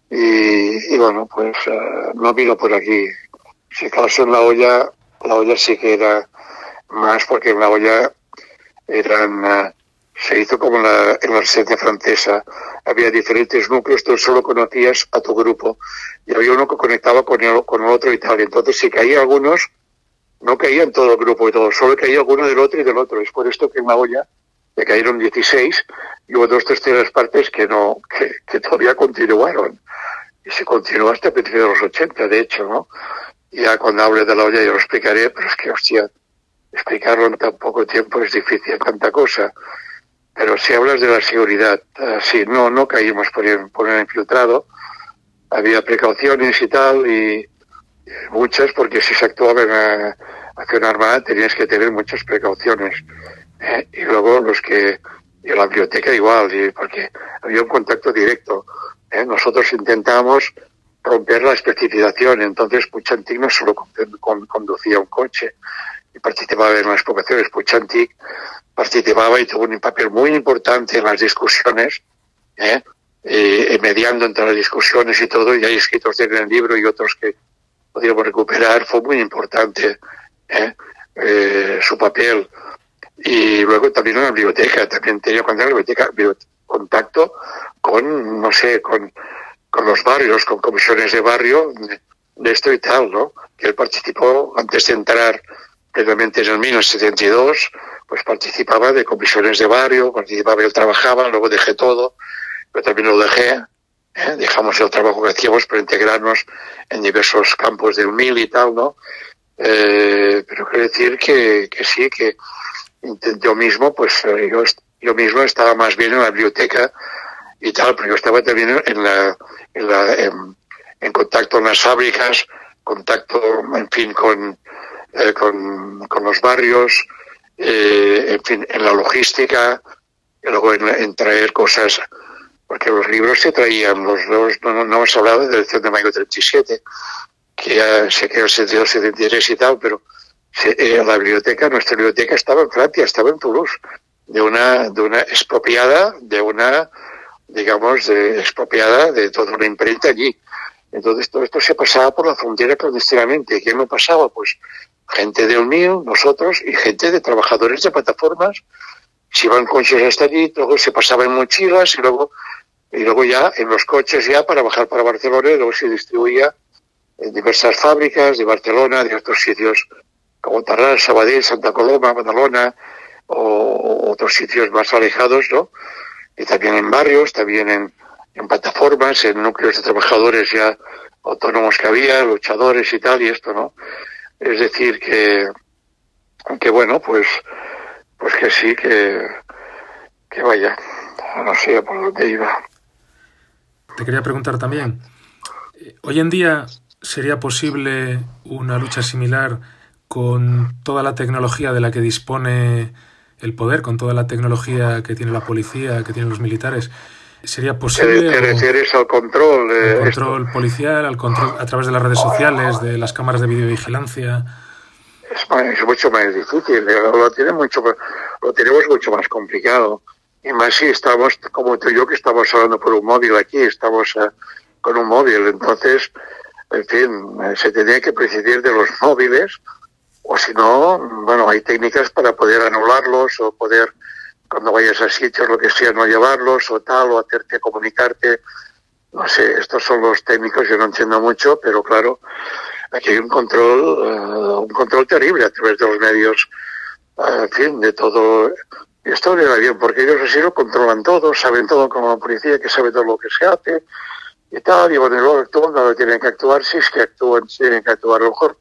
y, y bueno, pues uh, no vino por aquí. Si acaso en la olla, la olla sí que era más porque en la olla eran... Uh, se hizo como en la, en la residencia francesa. Había diferentes núcleos, tú solo conocías a tu grupo. Y había uno que conectaba con el, con el otro y tal. Entonces, si caía algunos, no caía en todo el grupo y todo, solo caía alguno del otro y del otro. Es por esto que en la olla le cayeron 16 y hubo dos terceras partes que no, que, que todavía continuaron. Y se continuó hasta principios de los 80, de hecho, ¿no? Ya cuando hable de la olla yo lo explicaré, pero es que, hostia, explicarlo en tan poco tiempo es difícil, tanta cosa. Pero si hablas de la seguridad, uh, sí, no, no caímos por, por el infiltrado. Había precauciones y tal, y muchas, porque si se actuaba en la acción armada tenías que tener muchas precauciones. ¿eh? Y luego los que, y la biblioteca igual, porque había un contacto directo. ¿eh? Nosotros intentamos romper la especificación, entonces Puchantic no solo con, con, conducía un coche participaba en las poblaciones, Puchantic participaba y tuvo un papel muy importante en las discusiones, ¿eh? Eh, mediando entre las discusiones y todo, y hay escritos en el libro y otros que podríamos recuperar, fue muy importante ¿eh? Eh, su papel. Y luego también en la biblioteca, también tenía contacto con, no sé, con, con los barrios, con comisiones de barrio, de, de esto y tal, ¿no? Que él participó antes de entrar previamente en el 1972, pues participaba de comisiones de barrio, participaba, él trabajaba, luego dejé todo, pero también lo dejé, ¿eh? dejamos el trabajo que hacíamos para integrarnos en diversos campos del MIL y tal, ¿no? Eh, pero quiero decir que, que sí, que yo mismo, pues eh, yo, yo mismo estaba más bien en la biblioteca y tal, pero yo estaba también en la, en, la, en, en contacto en las fábricas, contacto, en fin, con, eh, con, con, los barrios, eh, en fin, en la logística, y luego en, en, traer cosas, porque los libros se traían, los, los no, no, hemos hablado de la elección de mayo 37, que ya se quedó el 72, 73 y tal, pero se, eh, la biblioteca, nuestra biblioteca estaba en Francia, estaba en Toulouse, de una, de una expropiada, de una, digamos, de, expropiada de toda una imprenta allí. Entonces todo esto se pasaba por la frontera clandestinamente. ¿Quién lo pasaba? Pues gente de Unión, nosotros, y gente de trabajadores de plataformas. Se iban coches hasta allí, luego se pasaba en mochilas y luego, y luego ya en los coches ya para bajar para Barcelona y luego se distribuía en diversas fábricas de Barcelona, de otros sitios como Tarrant, Sabadell, Santa Coloma, Badalona o otros sitios más alejados, ¿no? Y también en barrios, también en plataformas, en núcleos de trabajadores ya autónomos que había, luchadores y tal, y esto, ¿no? Es decir, que, bueno, pues, pues que sí, que, que vaya, no sé por dónde iba. Te quería preguntar también, hoy en día sería posible una lucha similar con toda la tecnología de la que dispone el poder, con toda la tecnología que tiene la policía, que tienen los militares. ¿Sería posible? ¿Te, refieres al control? al control policial, al control a través de las redes sociales, de las cámaras de videovigilancia. Es, mucho más difícil, lo, tiene mucho, lo tenemos mucho más complicado. Y más si estamos, como tú y yo, que estamos hablando por un móvil aquí, estamos eh, con un móvil. Entonces, en fin, eh, se tendría que prescindir de los móviles, o si no, bueno, hay técnicas para poder anularlos o poder cuando vayas a sitios, lo que sea, no llevarlos o tal, o hacerte comunicarte. No sé, estos son los técnicos, yo no entiendo mucho, pero claro, aquí hay un control, eh, un control terrible a través de los medios, en fin, de todo. Esto le va bien, porque ellos así lo controlan todo, saben todo como la policía, que sabe todo lo que se hace y tal, y bueno, luego actúan cuando tienen que actuar, si es que actúan, si tienen que actuar, a lo mejor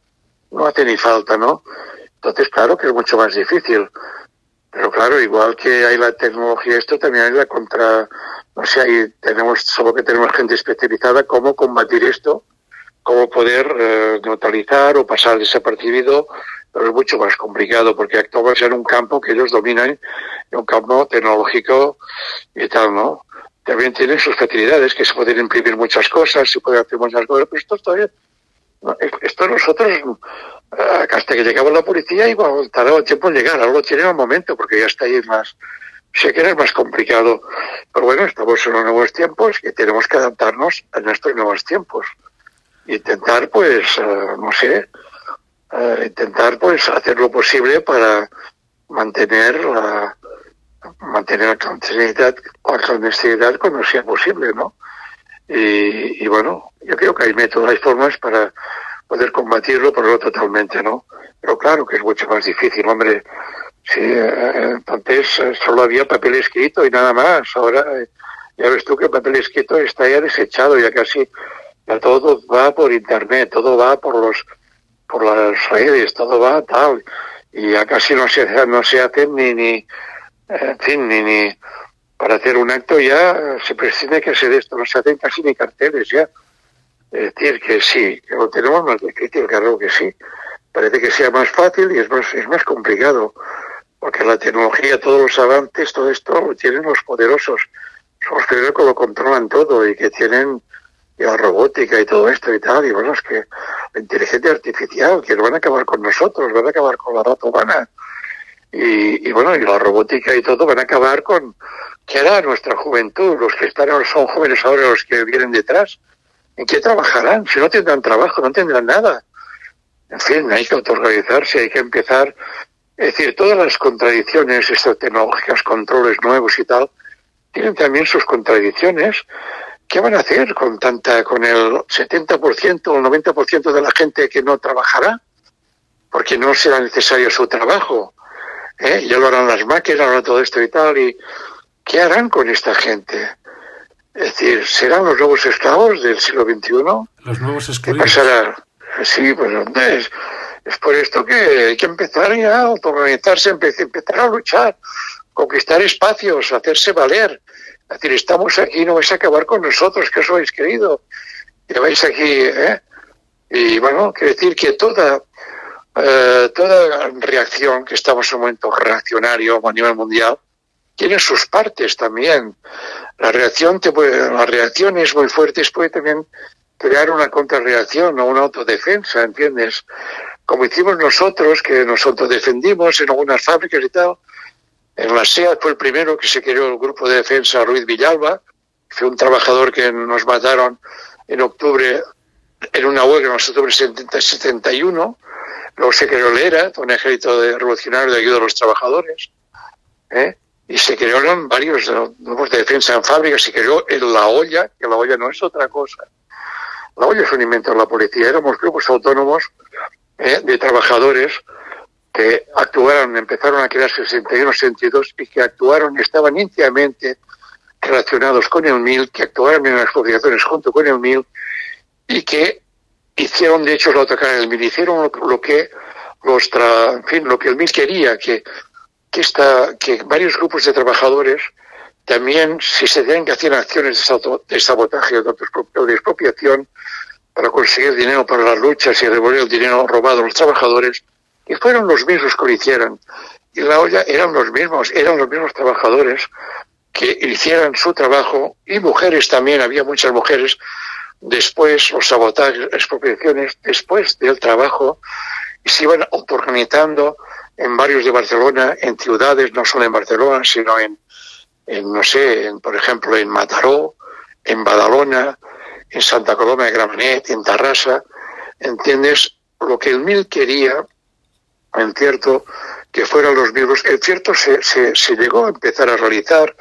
no hace ni falta, ¿no? Entonces, claro que es mucho más difícil. Pero claro, igual que hay la tecnología, esto también hay la contra, no sé, ahí tenemos, solo que tenemos gente especializada, cómo combatir esto, cómo poder eh, neutralizar o pasar desapercibido, pero es mucho más complicado porque actuamos en un campo que ellos dominan, un campo tecnológico y tal, ¿no? También tienen sus facilidades, que se pueden imprimir muchas cosas, se puede hacer muchas cosas, pero esto todavía esto nosotros, eh, hasta que llegaba la policía, iba a tardar tiempo en llegar. Ahora lo un momento, porque ya está ahí más. Sé que era más complicado. Pero bueno, estamos en los nuevos tiempos y tenemos que adaptarnos a nuestros nuevos tiempos. Intentar, pues, eh, no sé, eh, intentar, pues, hacer lo posible para mantener la, mantener la clandestinidad, la clandestinidad cuando sea posible, ¿no? Y, bueno, yo creo que hay métodos, hay formas para poder combatirlo, pero no totalmente, ¿no? Pero claro que es mucho más difícil, hombre. Sí, eh, entonces eh, solo había papel escrito y nada más. Ahora eh, ya ves tú que el papel escrito está ya desechado, ya casi ya todo va por internet, todo va por los por las redes, todo va tal y ya casi no se no se hacen ni ni en fin ni ni para hacer un acto ya se prescinde que hacer esto, no se hacen casi ni carteles ya. Es decir, que sí, que lo tenemos más difícil, claro que sí. Parece que sea más fácil y es más, es más complicado, porque la tecnología, todos los avances, todo esto lo tienen los poderosos. Los que lo controlan todo y que tienen la robótica y todo esto y tal. Y bueno, es que la inteligencia artificial, que van a acabar con nosotros, van a acabar con la rata humana. Y, y bueno, y la robótica y todo van a acabar con, ¿Qué hará nuestra juventud? Los que están son jóvenes ahora, los que vienen detrás. ¿En qué trabajarán? Si no tendrán trabajo, no tendrán nada. En fin, hay que autoorganizarse, hay que empezar. Es decir, todas las contradicciones estas tecnológicas, controles nuevos y tal, tienen también sus contradicciones. ¿Qué van a hacer con tanta, con el 70% o el 90% de la gente que no trabajará? Porque no será necesario su trabajo. ¿Eh? Ya lo harán las máquinas, harán todo esto y tal. Y ¿qué harán con esta gente? Es decir, ¿serán los nuevos esclavos del siglo XXI? Los nuevos esclavos. ¿Qué pasará? Sí, pues es, es por esto que hay que empezar ya a autoorganizarse, empezar a luchar, conquistar espacios, hacerse valer. Es decir, estamos aquí, no vais a acabar con nosotros, que os habéis querido. Lleváis aquí, ¿eh? Y bueno, quiere decir que toda, eh, toda reacción, que estamos en un momento reaccionario a nivel mundial, tiene sus partes también. La reacción, te puede, la reacción es muy fuerte, puede también crear una contrarreacción o una autodefensa, ¿entiendes? Como hicimos nosotros, que nos autodefendimos en algunas fábricas y tal. En la SEA fue el primero que se creó el grupo de defensa Ruiz Villalba, fue un trabajador que nos mataron en octubre, en una huelga en octubre de 71. Luego se creó el ERA, un ejército de revolucionario de ayuda a los trabajadores. ¿eh? y se crearon varios grupos de defensa en fábricas, se creó en la olla, que la olla no es otra cosa. La olla es un invento de la policía. Éramos grupos autónomos eh, de trabajadores que actuaron, empezaron a crearse 61, 62 y que actuaron, estaban íntimamente relacionados con el MIL, que actuaron en las asociaciones junto con el MIL y que hicieron de hecho del MIL, hicieron lo, que los en fin, lo que el MIL quería, que, que, esta, que varios grupos de trabajadores también, si se tienen que hacer acciones de sabotaje o de expropiación para conseguir dinero para las luchas y devolver el dinero robado a los trabajadores, que fueron los mismos que lo hicieran. Y la olla eran los mismos, eran los mismos trabajadores que hicieran su trabajo, y mujeres también, había muchas mujeres, después los sabotajes, expropiaciones, después del trabajo, y se iban autoorganizando en barrios de Barcelona, en ciudades, no solo en Barcelona, sino en, en no sé, en, por ejemplo, en Mataró, en Badalona, en Santa Coloma de Gramenet, en Tarrasa, ¿entiendes? Lo que el MIL quería, en cierto, que fueran los mismos, en cierto se, se, se llegó a empezar a realizar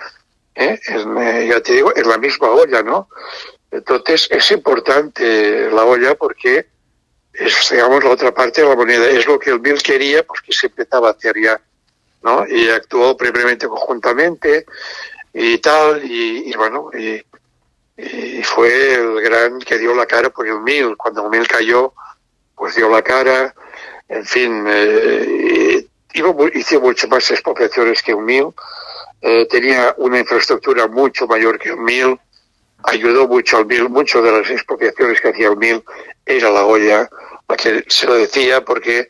¿eh? Eh, ya te digo, es la misma olla, ¿no? Entonces es importante la olla porque es, digamos, la otra parte de la moneda. Es lo que el Bill quería, pues que se empezaba a hacer ya, ¿no? Y actuó previamente conjuntamente y tal, y, bueno, y, fue el gran que dio la cara por el Mil. Cuando el Mil cayó, pues dio la cara, en fin, eh, hizo mucho más expropiaciones que un Mil eh, tenía una infraestructura mucho mayor que el MIL, ayudó mucho al MIL, muchas de las expropiaciones que hacía el MIL era la olla, la que se lo decía porque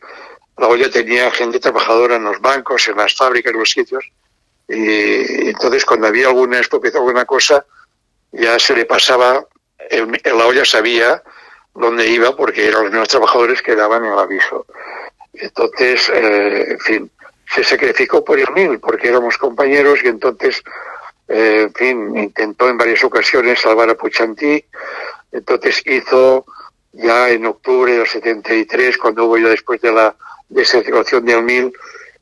la olla tenía gente trabajadora en los bancos, en las fábricas, en los sitios, y entonces cuando había alguna expropiación, alguna cosa, ya se le pasaba, el, la olla sabía dónde iba porque eran los mismos trabajadores que daban el aviso. Entonces, eh, en fin, se sacrificó por el mil porque éramos compañeros y entonces, eh, en fin, intentó en varias ocasiones salvar a Puchantí. Entonces hizo ya en octubre del 73, cuando hubo ya después de la desertificación del mil,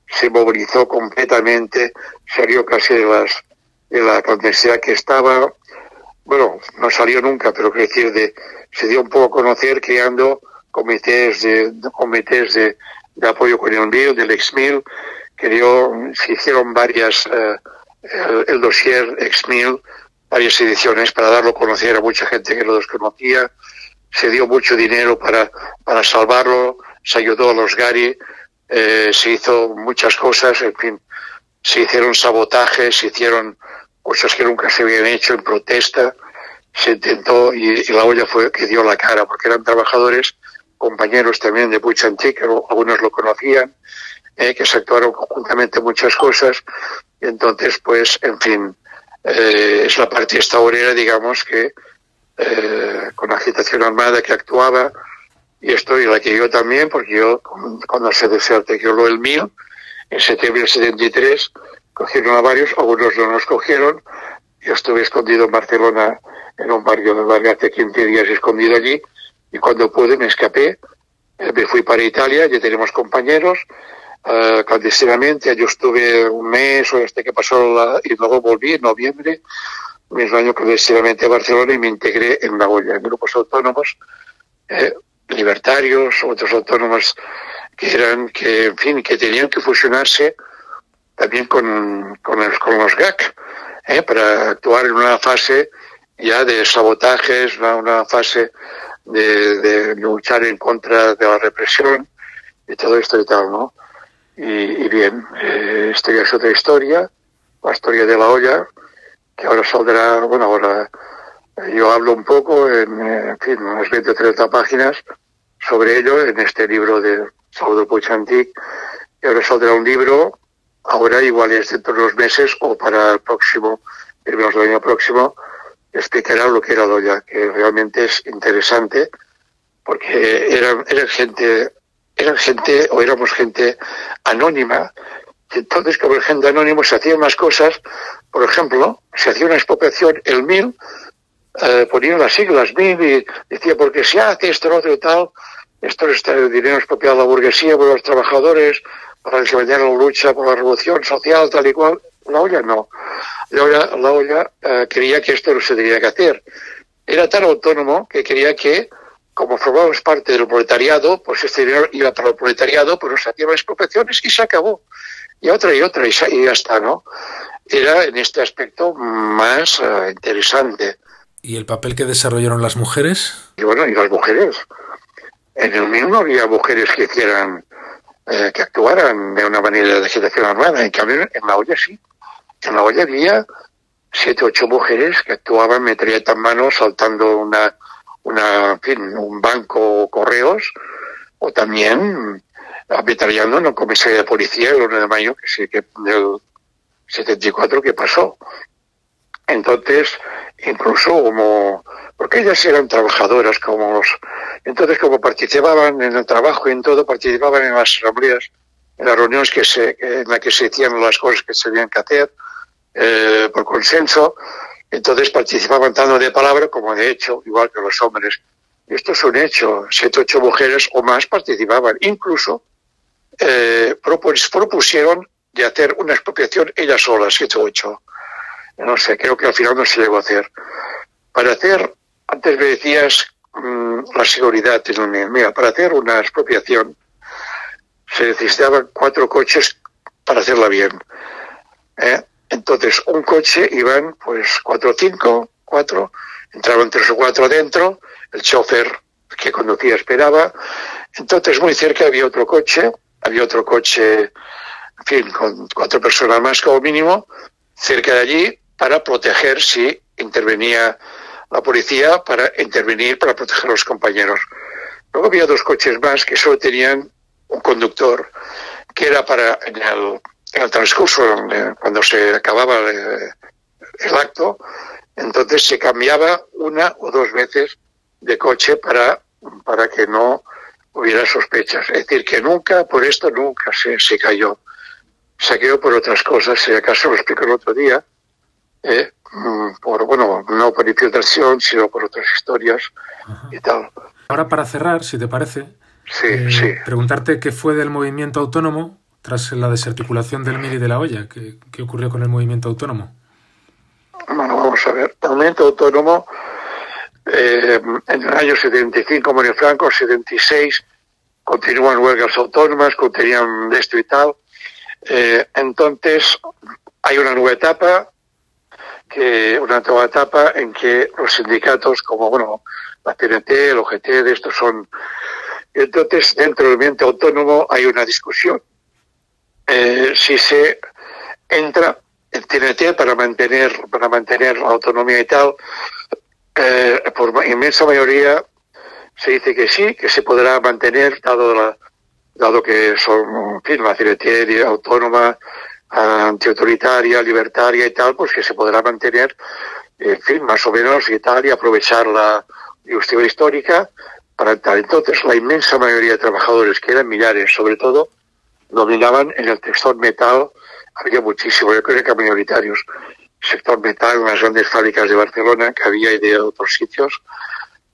se movilizó completamente, salió casi de, las, de la clandestinidad que estaba. Bueno, no salió nunca, pero quiero decir, de, se dio un poco a conocer creando comités de, comités de, de apoyo con el MIL, del ex-MIL, dio, se hicieron varias, eh, el, dossier ex-MIL, varias ediciones para darlo a conocer a mucha gente que lo desconocía. Se dio mucho dinero para, para salvarlo, se ayudó a los Gary, eh, se hizo muchas cosas, en fin, se hicieron sabotajes, se hicieron cosas que nunca se habían hecho en protesta, se intentó y, la olla fue que dio la cara, porque eran trabajadores compañeros también de Puchantí, que algunos lo conocían, eh, que se actuaron conjuntamente muchas cosas. Y entonces, pues, en fin, eh, es la parte esta obrera, digamos, que eh, con agitación armada que actuaba, y esto y la que yo también, porque yo, cuando se desarticuló el mío, en septiembre del 73, cogieron a varios, algunos no nos cogieron, yo estuve escondido en Barcelona, en un barrio de barrio hace 15 días escondido allí, y cuando pude me escapé, eh, me fui para Italia, ya tenemos compañeros, uh, clandestinamente, yo estuve un mes o este que pasó la, y luego volví en noviembre, mismo año clandestinamente a Barcelona y me integré en la olla, en grupos autónomos, eh, libertarios, otros autónomos que eran, que en fin, que tenían que fusionarse también con, con, el, con los GAC, eh, para actuar en una fase ya de sabotajes, una, una fase de, de, luchar en contra de la represión y todo esto y tal, ¿no? Y, y bien, eh, esto ya es otra historia, la historia de la olla, que ahora saldrá, bueno, ahora yo hablo un poco, en, en fin, unas 20 o 30 páginas sobre ello en este libro de Salvador Puchantic, y ahora saldrá un libro, ahora igual es dentro de unos meses o para el próximo, el del año próximo, explicará lo que era Doya, que realmente es interesante, porque eran, eran gente, eran gente, o éramos gente anónima, y entonces como gente anónimo se hacían más cosas, por ejemplo, se hacía una expropiación, el MIL, eh, ponían las siglas MIL y decía, porque se hace esto, lo otro y tal, esto es el dinero expropiado a la burguesía, por los trabajadores, para que se la lucha por la revolución social, tal y cual, la olla no. La olla, la olla eh, creía que esto no se tenía que hacer. era tan autónomo que quería que, como formábamos parte del proletariado, pues este dinero iba para el proletariado, pues nos hacían expropiaciones y se acabó. Y otra y otra y ya está, ¿no? Era en este aspecto más eh, interesante. ¿Y el papel que desarrollaron las mujeres? Y bueno, y las mujeres. En el no había mujeres que hicieran, eh, que actuaran de una manera de agitación armada. En cambio, en la olla sí. En la olla había siete, ocho mujeres que actuaban metralleta en mano, saltando una, una, en fin, un banco o correos, o también ametrallando en la comisaría de policía el 1 de mayo, que que del 74 que pasó. Entonces, incluso como, porque ellas eran trabajadoras, como los, entonces como participaban en el trabajo y en todo, participaban en las asambleas, en las reuniones que se, en las que se decían las cosas que se tenían que hacer, eh, por consenso, entonces participaban tanto de palabra como de hecho, igual que los hombres. Esto es un hecho, siete, ocho mujeres o más participaban, incluso eh, propusieron de hacer una expropiación ellas solas, siete, ocho. No sé, creo que al final no se llegó a hacer. Para hacer, antes me decías mm, la seguridad en Mira, para hacer una expropiación se necesitaban cuatro coches para hacerla bien. ¿eh? Entonces, un coche iban pues cuatro o cinco, cuatro, entraban tres o cuatro dentro, el chofer que conducía esperaba. Entonces, muy cerca había otro coche, había otro coche, en fin, con cuatro personas más como mínimo, cerca de allí para proteger si intervenía la policía, para intervenir, para proteger a los compañeros. Luego había dos coches más que solo tenían un conductor, que era para en el en el transcurso, cuando se acababa el, acto, entonces se cambiaba una o dos veces de coche para, para que no hubiera sospechas. Es decir, que nunca, por esto nunca se, se cayó. Se cayó por otras cosas, si acaso lo explico el otro día, eh, mm, por, bueno, no por infiltración, sino por otras historias y tal. Ahora para cerrar, si te parece, sí, eh, sí. preguntarte qué fue del movimiento autónomo tras la desarticulación del MIR y de la olla? ¿Qué, ¿Qué, ocurrió con el movimiento autónomo? Bueno, vamos a ver. El movimiento autónomo, eh, en el año 75, Mario Franco, 76, continúan huelgas autónomas, continuan esto y tal. Eh, entonces, hay una nueva etapa, que una nueva etapa en que los sindicatos, como bueno, la TNT, el OGT, de estos son. Entonces, dentro del movimiento autónomo hay una discusión eh, si se entra en TNT para mantener, para mantener la autonomía y tal, eh, por inmensa mayoría se dice que sí, que se podrá mantener, dado, la, dado que son, en fin, la autónoma, antiautoritaria, libertaria y tal, pues que se podrá mantener, en fin, más o menos y tal, y aprovechar la justicia histórica para tal. Entonces, la inmensa mayoría de trabajadores, que eran millares, sobre todo, dominaban en el sector metal, había muchísimo, yo creo que minoritarios. Sector metal en las grandes fábricas de Barcelona que había y de otros sitios,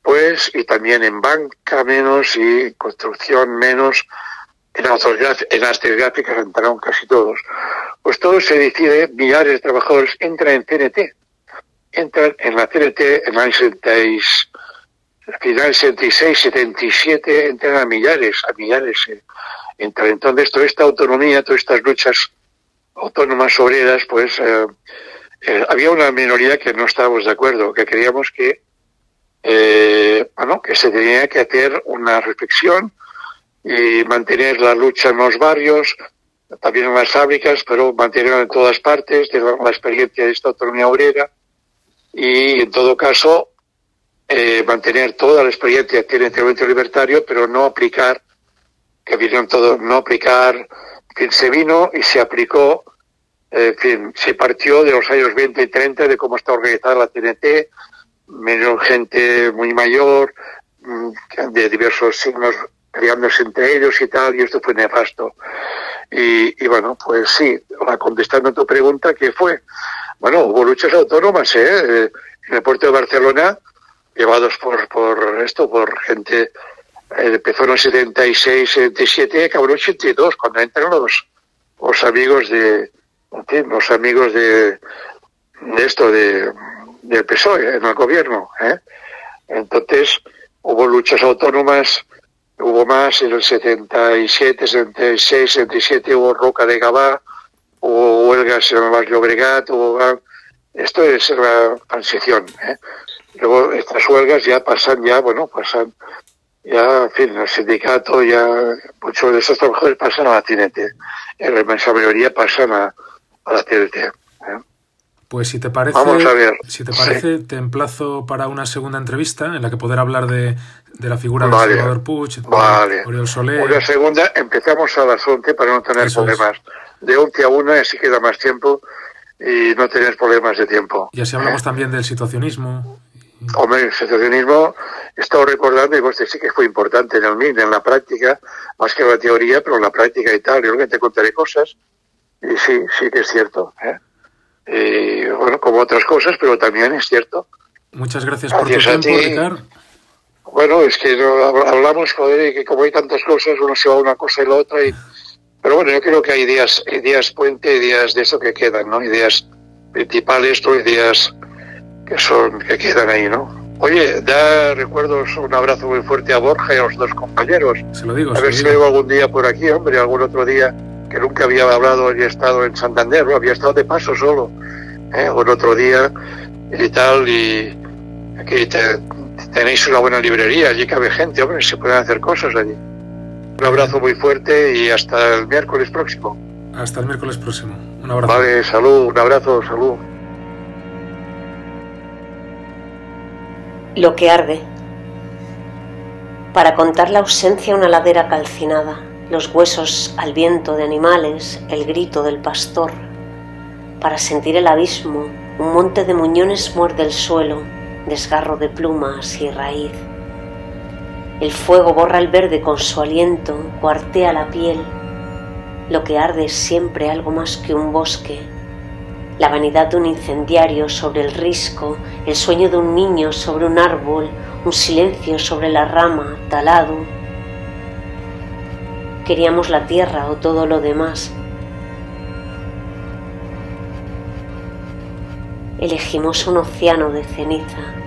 pues, y también en banca menos y construcción menos, en, en artes gráficas entraron casi todos. Pues todo se decide, millares de trabajadores entran en CNT, entran en la CNT en el 66, final 76, 77, entran a millares, a millares. Eh entonces, toda esta autonomía, todas estas luchas autónomas obreras, pues eh, eh, había una minoría que no estábamos de acuerdo, que creíamos que, eh, bueno, que se tenía que hacer una reflexión y mantener la lucha en los barrios, también en las fábricas, pero mantenerla en todas partes, de la, experiencia de esta autonomía obrera y, en todo caso, mantener toda la experiencia que tiene el movimiento libertario, pero no aplicar que vinieron todos no aplicar, que se vino y se aplicó, eh, fin, se partió de los años 20 y 30 de cómo está organizada la TNT, menos gente muy mayor, mm, de diversos signos peleándose entre ellos y tal, y esto fue nefasto. Y, y bueno, pues sí, contestando a tu pregunta, ¿qué fue? Bueno, hubo luchas autónomas, ¿eh? En el puerto de Barcelona, llevados por, por esto, por gente empezó en el 76, 77 acabó en el 82, cuando entran los, los amigos de, los amigos de, de esto, de, del PSOE en el gobierno. ¿eh? Entonces hubo luchas autónomas, hubo más en el 77, 76, 77 hubo Roca de Gabá, hubo huelgas en el barrio Obregat, hubo... Esto es la transición. ¿eh? Luego estas huelgas ya pasan, ya, bueno, pasan, ya, en fin, el sindicato, ya, muchos de esos trabajadores pasan a la TNT. En la inmensa mayoría pasan a, la TNT. ¿eh? Pues si te parece, si te parece, te emplazo para una segunda entrevista en la que poder hablar de, la figura de Salvador Puig, vale. Oriol Soler. Una segunda, empezamos a las 11 para no tener problemas. De 11 a 1 así queda más tiempo y no tener problemas de tiempo. Y así hablamos también del situacionismo. Hombre, el situacionismo, he estado recordando, y pues sí que fue importante en el MIN, en la práctica, más que en la teoría, pero en la práctica y tal. Yo que te contaré cosas. Y sí, sí que es cierto. ¿eh? Eh, bueno, como otras cosas, pero también es cierto. Muchas gracias por tu tiempo, Ricardo. Bueno, es que hablamos, joder, que como hay tantas cosas, uno se va a una cosa y la otra. Y... Pero bueno, yo creo que hay ideas, ideas puente, ideas de eso que quedan, ¿no? Ideas principales, o ideas que son, que quedan ahí, ¿no? Oye, da recuerdos, un abrazo muy fuerte a Borja y a los dos compañeros. Se lo digo. A ver si veo algún día por aquí, hombre, algún otro día que nunca había hablado, había estado en Santander, ¿no? había estado de paso solo, ¿eh? o otro día y tal, y aquí tenéis una buena librería, allí cabe gente, hombre, se pueden hacer cosas allí. Un abrazo muy fuerte y hasta el miércoles próximo. Hasta el miércoles próximo. Un abrazo. Vale, salud, un abrazo, salud. Lo que arde. Para contar la ausencia una ladera calcinada los huesos al viento de animales, el grito del pastor. Para sentir el abismo, un monte de muñones muerde el suelo, desgarro de plumas y raíz. El fuego borra el verde con su aliento, cuartea la piel. Lo que arde es siempre algo más que un bosque. La vanidad de un incendiario sobre el risco, el sueño de un niño sobre un árbol, un silencio sobre la rama, talado, queríamos la tierra o todo lo demás. Elegimos un océano de ceniza